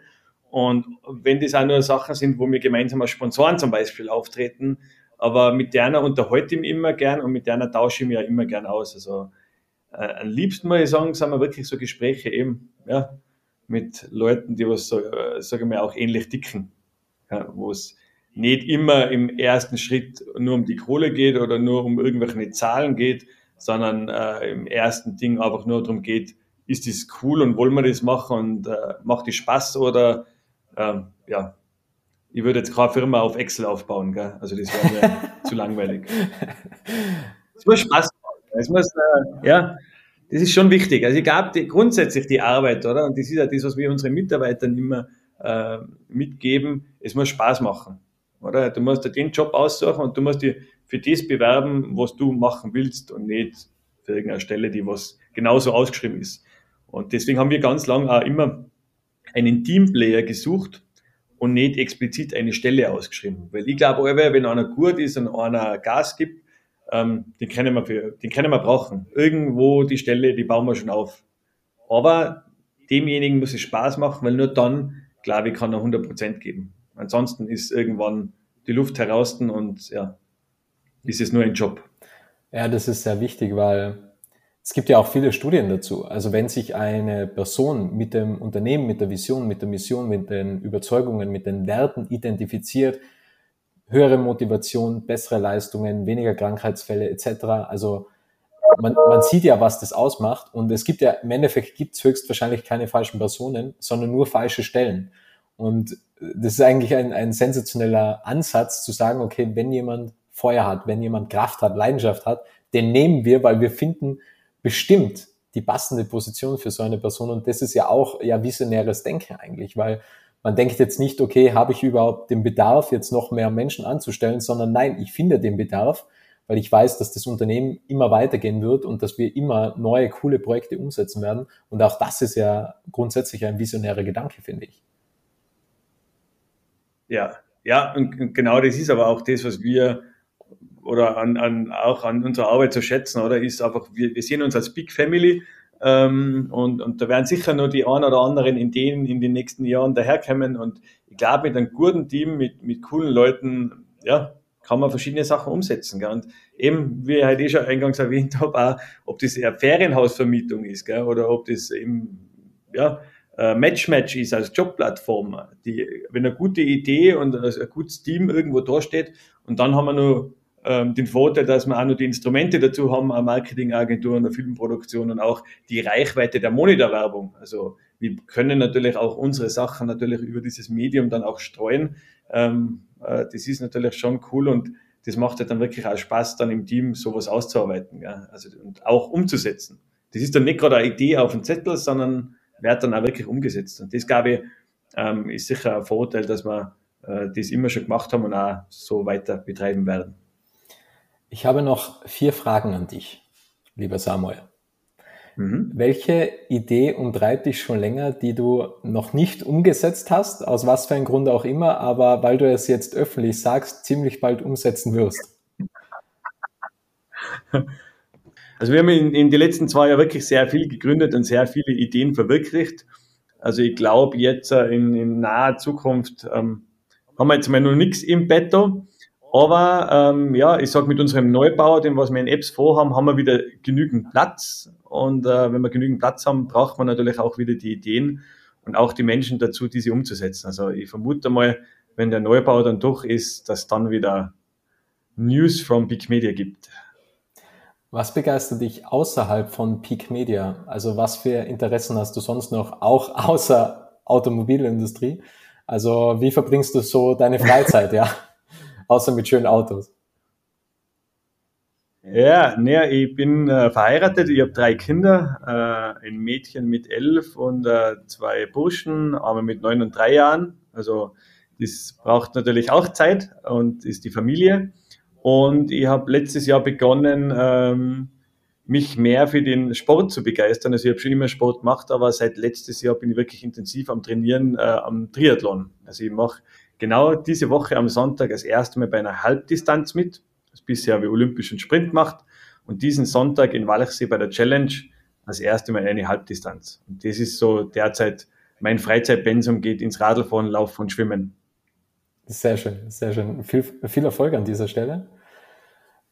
Und wenn das auch nur Sachen sind, wo wir gemeinsam als Sponsoren zum Beispiel auftreten, aber mit derner unterhalte ich mich immer gern und mit derner tausche ich mich ja immer gern aus. Also äh, am liebsten muss ich sagen, sind wir wirklich so Gespräche eben, ja, mit Leuten, die was äh, sage ich mal, auch ähnlich dicken, ja, wo es nicht immer im ersten Schritt nur um die Kohle geht oder nur um irgendwelche Zahlen geht, sondern äh, im ersten Ding einfach nur darum geht, ist das cool und wollen wir das machen und äh, macht die Spaß oder ähm, ja, ich würde jetzt keine Firma auf Excel aufbauen, gell? also das wäre mir (laughs) zu langweilig. Es muss Spaß machen. Es muss, äh, ja, das ist schon wichtig. Also ich glaube, grundsätzlich die Arbeit, oder? Und das ist ja das, was wir unseren Mitarbeitern immer äh, mitgeben. Es muss Spaß machen. Oder? Du musst dir den Job aussuchen und du musst dich für das bewerben, was du machen willst und nicht für irgendeine Stelle, die was genauso ausgeschrieben ist. Und deswegen haben wir ganz lange auch immer einen Teamplayer gesucht und nicht explizit eine Stelle ausgeschrieben. Weil ich glaube, wenn einer gut ist und einer Gas gibt, ähm, den, können wir für, den können wir brauchen. Irgendwo die Stelle, die bauen wir schon auf. Aber demjenigen muss es Spaß machen, weil nur dann, glaube ich, kann er 100 Prozent geben. Ansonsten ist irgendwann die Luft heraus und ja, ist es nur ein Job. Ja, das ist sehr wichtig, weil es gibt ja auch viele Studien dazu. Also wenn sich eine Person mit dem Unternehmen, mit der Vision, mit der Mission, mit den Überzeugungen, mit den Werten identifiziert, höhere Motivation, bessere Leistungen, weniger Krankheitsfälle etc. Also man, man sieht ja, was das ausmacht. Und es gibt ja, im Endeffekt gibt es höchstwahrscheinlich keine falschen Personen, sondern nur falsche Stellen. Und das ist eigentlich ein, ein sensationeller Ansatz zu sagen, okay, wenn jemand Feuer hat, wenn jemand Kraft hat, Leidenschaft hat, den nehmen wir, weil wir finden bestimmt die passende Position für so eine Person. Und das ist ja auch ja visionäres Denken eigentlich, weil man denkt jetzt nicht, okay, habe ich überhaupt den Bedarf, jetzt noch mehr Menschen anzustellen, sondern nein, ich finde den Bedarf, weil ich weiß, dass das Unternehmen immer weitergehen wird und dass wir immer neue, coole Projekte umsetzen werden. Und auch das ist ja grundsätzlich ein visionärer Gedanke, finde ich. Ja, ja, und genau das ist aber auch das, was wir oder an, an, auch an unserer Arbeit zu schätzen, oder ist einfach, wir, wir sehen uns als Big Family ähm, und, und da werden sicher nur die ein oder anderen Ideen in den nächsten Jahren daherkommen und ich glaube, mit einem guten Team, mit, mit coolen Leuten, ja, kann man verschiedene Sachen umsetzen. Gell? Und eben, wie ich heute eh schon eingangs erwähnt habe, auch, ob das eher Ferienhausvermietung ist gell? oder ob das eben ja, Match-Match ist als Jobplattform. Die, wenn eine gute Idee und ein gutes Team irgendwo dasteht und dann haben wir nur ähm, den Vorteil, dass wir auch noch die Instrumente dazu haben, eine Marketingagentur, eine Filmproduktion und auch die Reichweite der Monitorwerbung. Also wir können natürlich auch unsere Sachen natürlich über dieses Medium dann auch streuen. Ähm, äh, das ist natürlich schon cool und das macht ja dann wirklich auch Spaß, dann im Team sowas auszuarbeiten ja? also, und auch umzusetzen. Das ist dann nicht gerade eine Idee auf dem Zettel, sondern wird dann auch wirklich umgesetzt. Und das, glaube ich, ähm, ist sicher ein Vorteil, dass wir äh, das immer schon gemacht haben und auch so weiter betreiben werden. Ich habe noch vier Fragen an dich, lieber Samuel. Mhm. Welche Idee umtreibt dich schon länger, die du noch nicht umgesetzt hast, aus was für einem Grund auch immer, aber weil du es jetzt öffentlich sagst, ziemlich bald umsetzen wirst? (laughs) Also wir haben in, in den letzten zwei Jahren wirklich sehr viel gegründet und sehr viele Ideen verwirklicht. Also ich glaube jetzt äh, in, in naher Zukunft ähm, haben wir jetzt mal noch nichts im Betto. Aber ähm, ja, ich sage mit unserem Neubau, dem was wir in Apps vorhaben, haben wir wieder genügend Platz. Und äh, wenn wir genügend Platz haben, braucht man natürlich auch wieder die Ideen und auch die Menschen dazu, diese umzusetzen. Also ich vermute mal, wenn der Neubau dann durch ist, dass dann wieder News from Big Media gibt. Was begeistert dich außerhalb von Peak Media? Also was für Interessen hast du sonst noch, auch (laughs) außer Automobilindustrie? Also wie verbringst du so deine Freizeit, ja? (laughs) außer mit schönen Autos. Ja, nee, ich bin äh, verheiratet, ich habe drei Kinder, äh, ein Mädchen mit elf und äh, zwei Burschen, aber mit neun und drei Jahren. Also das braucht natürlich auch Zeit und ist die Familie. Und ich habe letztes Jahr begonnen, ähm, mich mehr für den Sport zu begeistern. Also ich habe schon immer Sport gemacht, aber seit letztes Jahr bin ich wirklich intensiv am Trainieren äh, am Triathlon. Also ich mache genau diese Woche am Sonntag das erste Mal bei einer Halbdistanz mit. Das bisher habe ich olympischen Sprint gemacht und diesen Sonntag in Walchsee bei der Challenge das erste Mal eine Halbdistanz. Und das ist so derzeit mein Freizeitpensum geht ins Radlfahren, Laufen und Schwimmen. Sehr schön, sehr schön. Viel, viel Erfolg an dieser Stelle.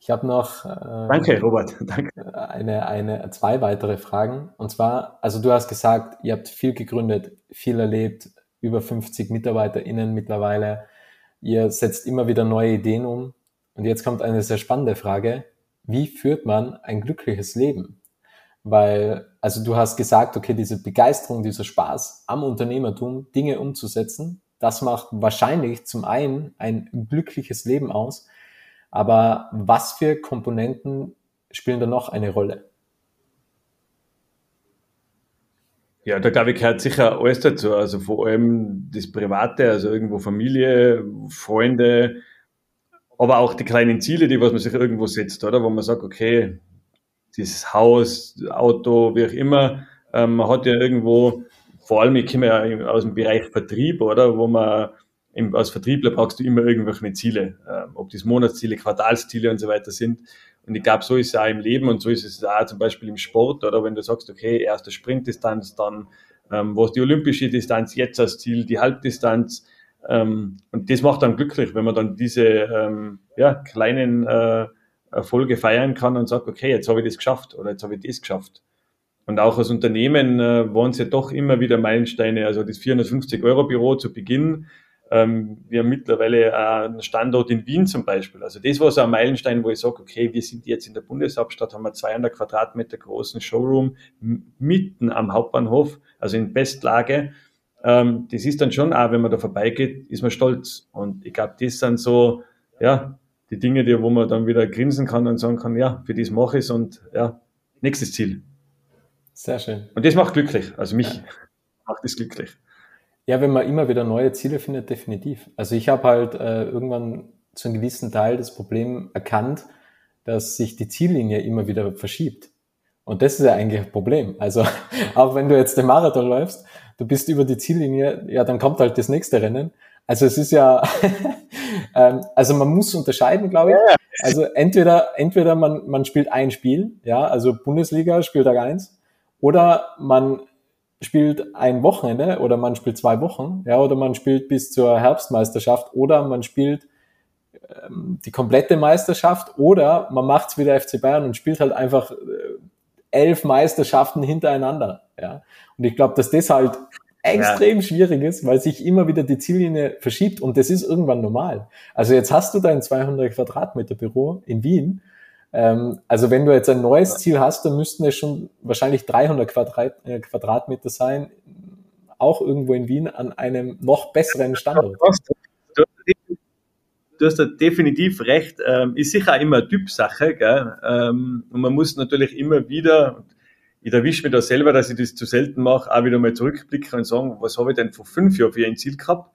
Ich habe noch äh, Danke, Robert. (laughs) Danke. Eine, eine, zwei weitere Fragen. Und zwar, also du hast gesagt, ihr habt viel gegründet, viel erlebt, über 50 MitarbeiterInnen mittlerweile. Ihr setzt immer wieder neue Ideen um. Und jetzt kommt eine sehr spannende Frage. Wie führt man ein glückliches Leben? Weil, also du hast gesagt, okay, diese Begeisterung, dieser Spaß am Unternehmertum, Dinge umzusetzen, das macht wahrscheinlich zum einen ein glückliches Leben aus. Aber was für Komponenten spielen da noch eine Rolle? Ja, da glaube ich, gehört sicher alles dazu. Also vor allem das Private, also irgendwo Familie, Freunde, aber auch die kleinen Ziele, die was man sich irgendwo setzt, oder? Wo man sagt, okay, dieses Haus, Auto, wie auch immer, ähm, man hat ja irgendwo, vor allem, ich komme ja aus dem Bereich Vertrieb, oder? Wo man als Vertriebler brauchst du immer irgendwelche Ziele, ähm, ob das Monatsziele, Quartalsziele und so weiter sind. Und ich glaube, so ist es auch im Leben und so ist es auch zum Beispiel im Sport, oder wenn du sagst, okay, erste Sprintdistanz, dann ähm, wo ist die olympische Distanz, jetzt als Ziel die Halbdistanz. Ähm, und das macht dann glücklich, wenn man dann diese ähm, ja, kleinen äh, Erfolge feiern kann und sagt, okay, jetzt habe ich das geschafft oder jetzt habe ich das geschafft. Und auch als Unternehmen äh, waren es ja doch immer wieder Meilensteine. Also das 450-Euro-Büro zu Beginn. Ähm, wir haben mittlerweile einen Standort in Wien zum Beispiel. Also das war so ein Meilenstein, wo ich sage, okay, wir sind jetzt in der Bundeshauptstadt, haben wir 200 Quadratmeter großen Showroom mitten am Hauptbahnhof, also in Bestlage. Ähm, das ist dann schon auch, wenn man da vorbeigeht, ist man stolz. Und ich glaube, das sind so, ja, die Dinge, die, wo man dann wieder grinsen kann und sagen kann, ja, für das mache ich es und ja, nächstes Ziel. Sehr schön. Und das macht glücklich. Also mich ja. macht das glücklich. Ja, wenn man immer wieder neue Ziele findet, definitiv. Also ich habe halt äh, irgendwann zu einem gewissen Teil das Problem erkannt, dass sich die Ziellinie immer wieder verschiebt. Und das ist ja eigentlich ein Problem. Also (laughs) auch wenn du jetzt den Marathon läufst, du bist über die Ziellinie, ja, dann kommt halt das nächste Rennen. Also es ist ja, (laughs) ähm, also man muss unterscheiden, glaube ich. Also entweder, entweder man, man spielt ein Spiel, ja, also Bundesliga, Spieltag eins oder man spielt ein Wochenende oder man spielt zwei Wochen, ja, oder man spielt bis zur Herbstmeisterschaft oder man spielt ähm, die komplette Meisterschaft oder man macht's wie der FC Bayern und spielt halt einfach äh, elf Meisterschaften hintereinander, ja. Und ich glaube, dass das halt extrem ja. schwierig ist, weil sich immer wieder die Ziellinie verschiebt und das ist irgendwann normal. Also jetzt hast du dein 200 Quadratmeter Büro in Wien ähm, also wenn du jetzt ein neues Ziel hast, dann müssten es schon wahrscheinlich 300 Quadrat, äh, Quadratmeter sein, auch irgendwo in Wien an einem noch besseren Standort. Du hast da definitiv recht. Ähm, ist sicher auch immer eine Typsache. Gell? Ähm, und man muss natürlich immer wieder, ich erwische mich da selber, dass ich das zu selten mache, auch wieder mal zurückblicken und sagen, was habe ich denn vor fünf Jahren für ein Ziel gehabt?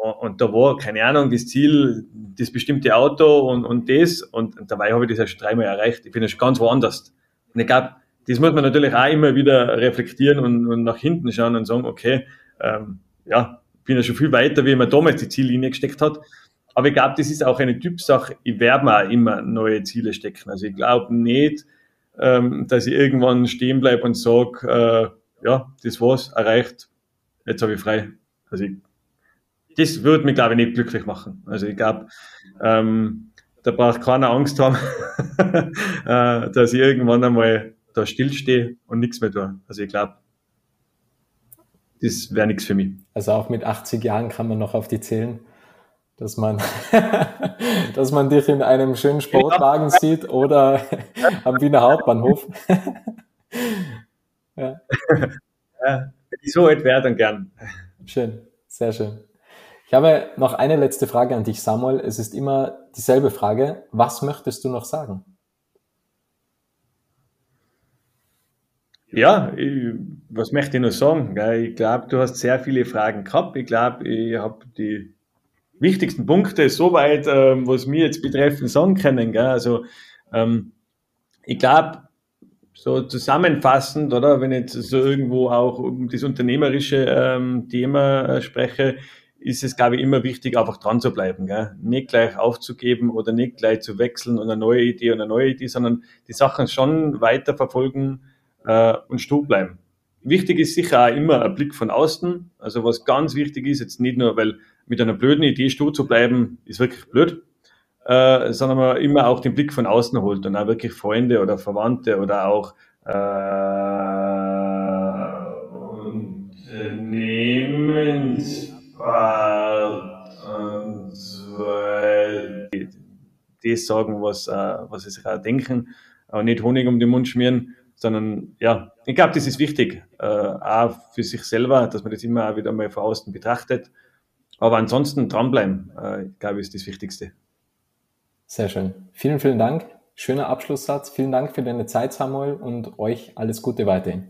Und da war, keine Ahnung, das Ziel, das bestimmte Auto und, und das. Und, dabei habe ich das ja schon dreimal erreicht. Ich bin ja schon ganz woanders. Und ich glaube, das muss man natürlich auch immer wieder reflektieren und, und nach hinten schauen und sagen, okay, ähm, ja, ich bin ja schon viel weiter, wie man damals die Ziellinie gesteckt hat. Aber ich glaube, das ist auch eine Typsache. Ich werde mir auch immer neue Ziele stecken. Also ich glaube nicht, ähm, dass ich irgendwann stehen bleibe und sage, äh, ja, das war's, erreicht, jetzt habe ich frei. Also ich das würde mich, glaube ich, nicht glücklich machen. Also ich glaube, ähm, da braucht keiner Angst haben, (laughs) äh, dass ich irgendwann einmal da stillstehe und nichts mehr tue. Also ich glaube, das wäre nichts für mich. Also auch mit 80 Jahren kann man noch auf die zählen, dass man, (laughs) dass man dich in einem schönen Sportwagen ja. sieht oder (laughs) am Wiener Hauptbahnhof. ja. ja. So alt wäre dann gern. Schön, sehr schön. Ich habe noch eine letzte Frage an dich, Samuel. Es ist immer dieselbe Frage. Was möchtest du noch sagen? Ja, ich, was möchte ich noch sagen? Ich glaube, du hast sehr viele Fragen gehabt. Ich glaube, ich habe die wichtigsten Punkte soweit, ähm, was mir jetzt betreffen, sagen können. Also, ähm, ich glaube, so zusammenfassend, oder wenn ich jetzt so irgendwo auch um das unternehmerische ähm, Thema äh, spreche, ist es, glaube ich, immer wichtig, einfach dran zu bleiben. Gell? Nicht gleich aufzugeben oder nicht gleich zu wechseln und eine neue Idee und eine neue Idee, sondern die Sachen schon weiter verfolgen äh, und stur bleiben. Wichtig ist sicher auch immer ein Blick von außen. Also was ganz wichtig ist, jetzt nicht nur, weil mit einer blöden Idee stur zu bleiben, ist wirklich blöd, äh, sondern man immer auch den Blick von außen holt und auch wirklich Freunde oder Verwandte oder auch äh, Unternehmens und das sagen, was, äh, was sie sich auch denken, aber nicht Honig um den Mund schmieren, sondern ja, ich glaube, das ist wichtig, äh, auch für sich selber, dass man das immer auch wieder mal von außen betrachtet. Aber ansonsten dranbleiben, äh, ich glaube, ist das Wichtigste. Sehr schön. Vielen, vielen Dank. Schöner Abschlusssatz. Vielen Dank für deine Zeit, Samuel, und euch alles Gute weiterhin.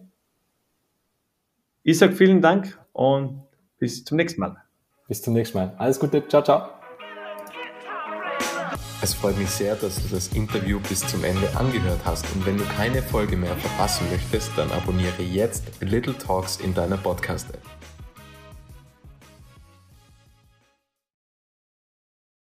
Ich sage vielen Dank und bis zum nächsten Mal. Bis zum nächsten Mal. Alles Gute. Ciao, ciao. Es freut mich sehr, dass du das Interview bis zum Ende angehört hast und wenn du keine Folge mehr verpassen möchtest, dann abonniere jetzt Little Talks in deiner Podcast-App.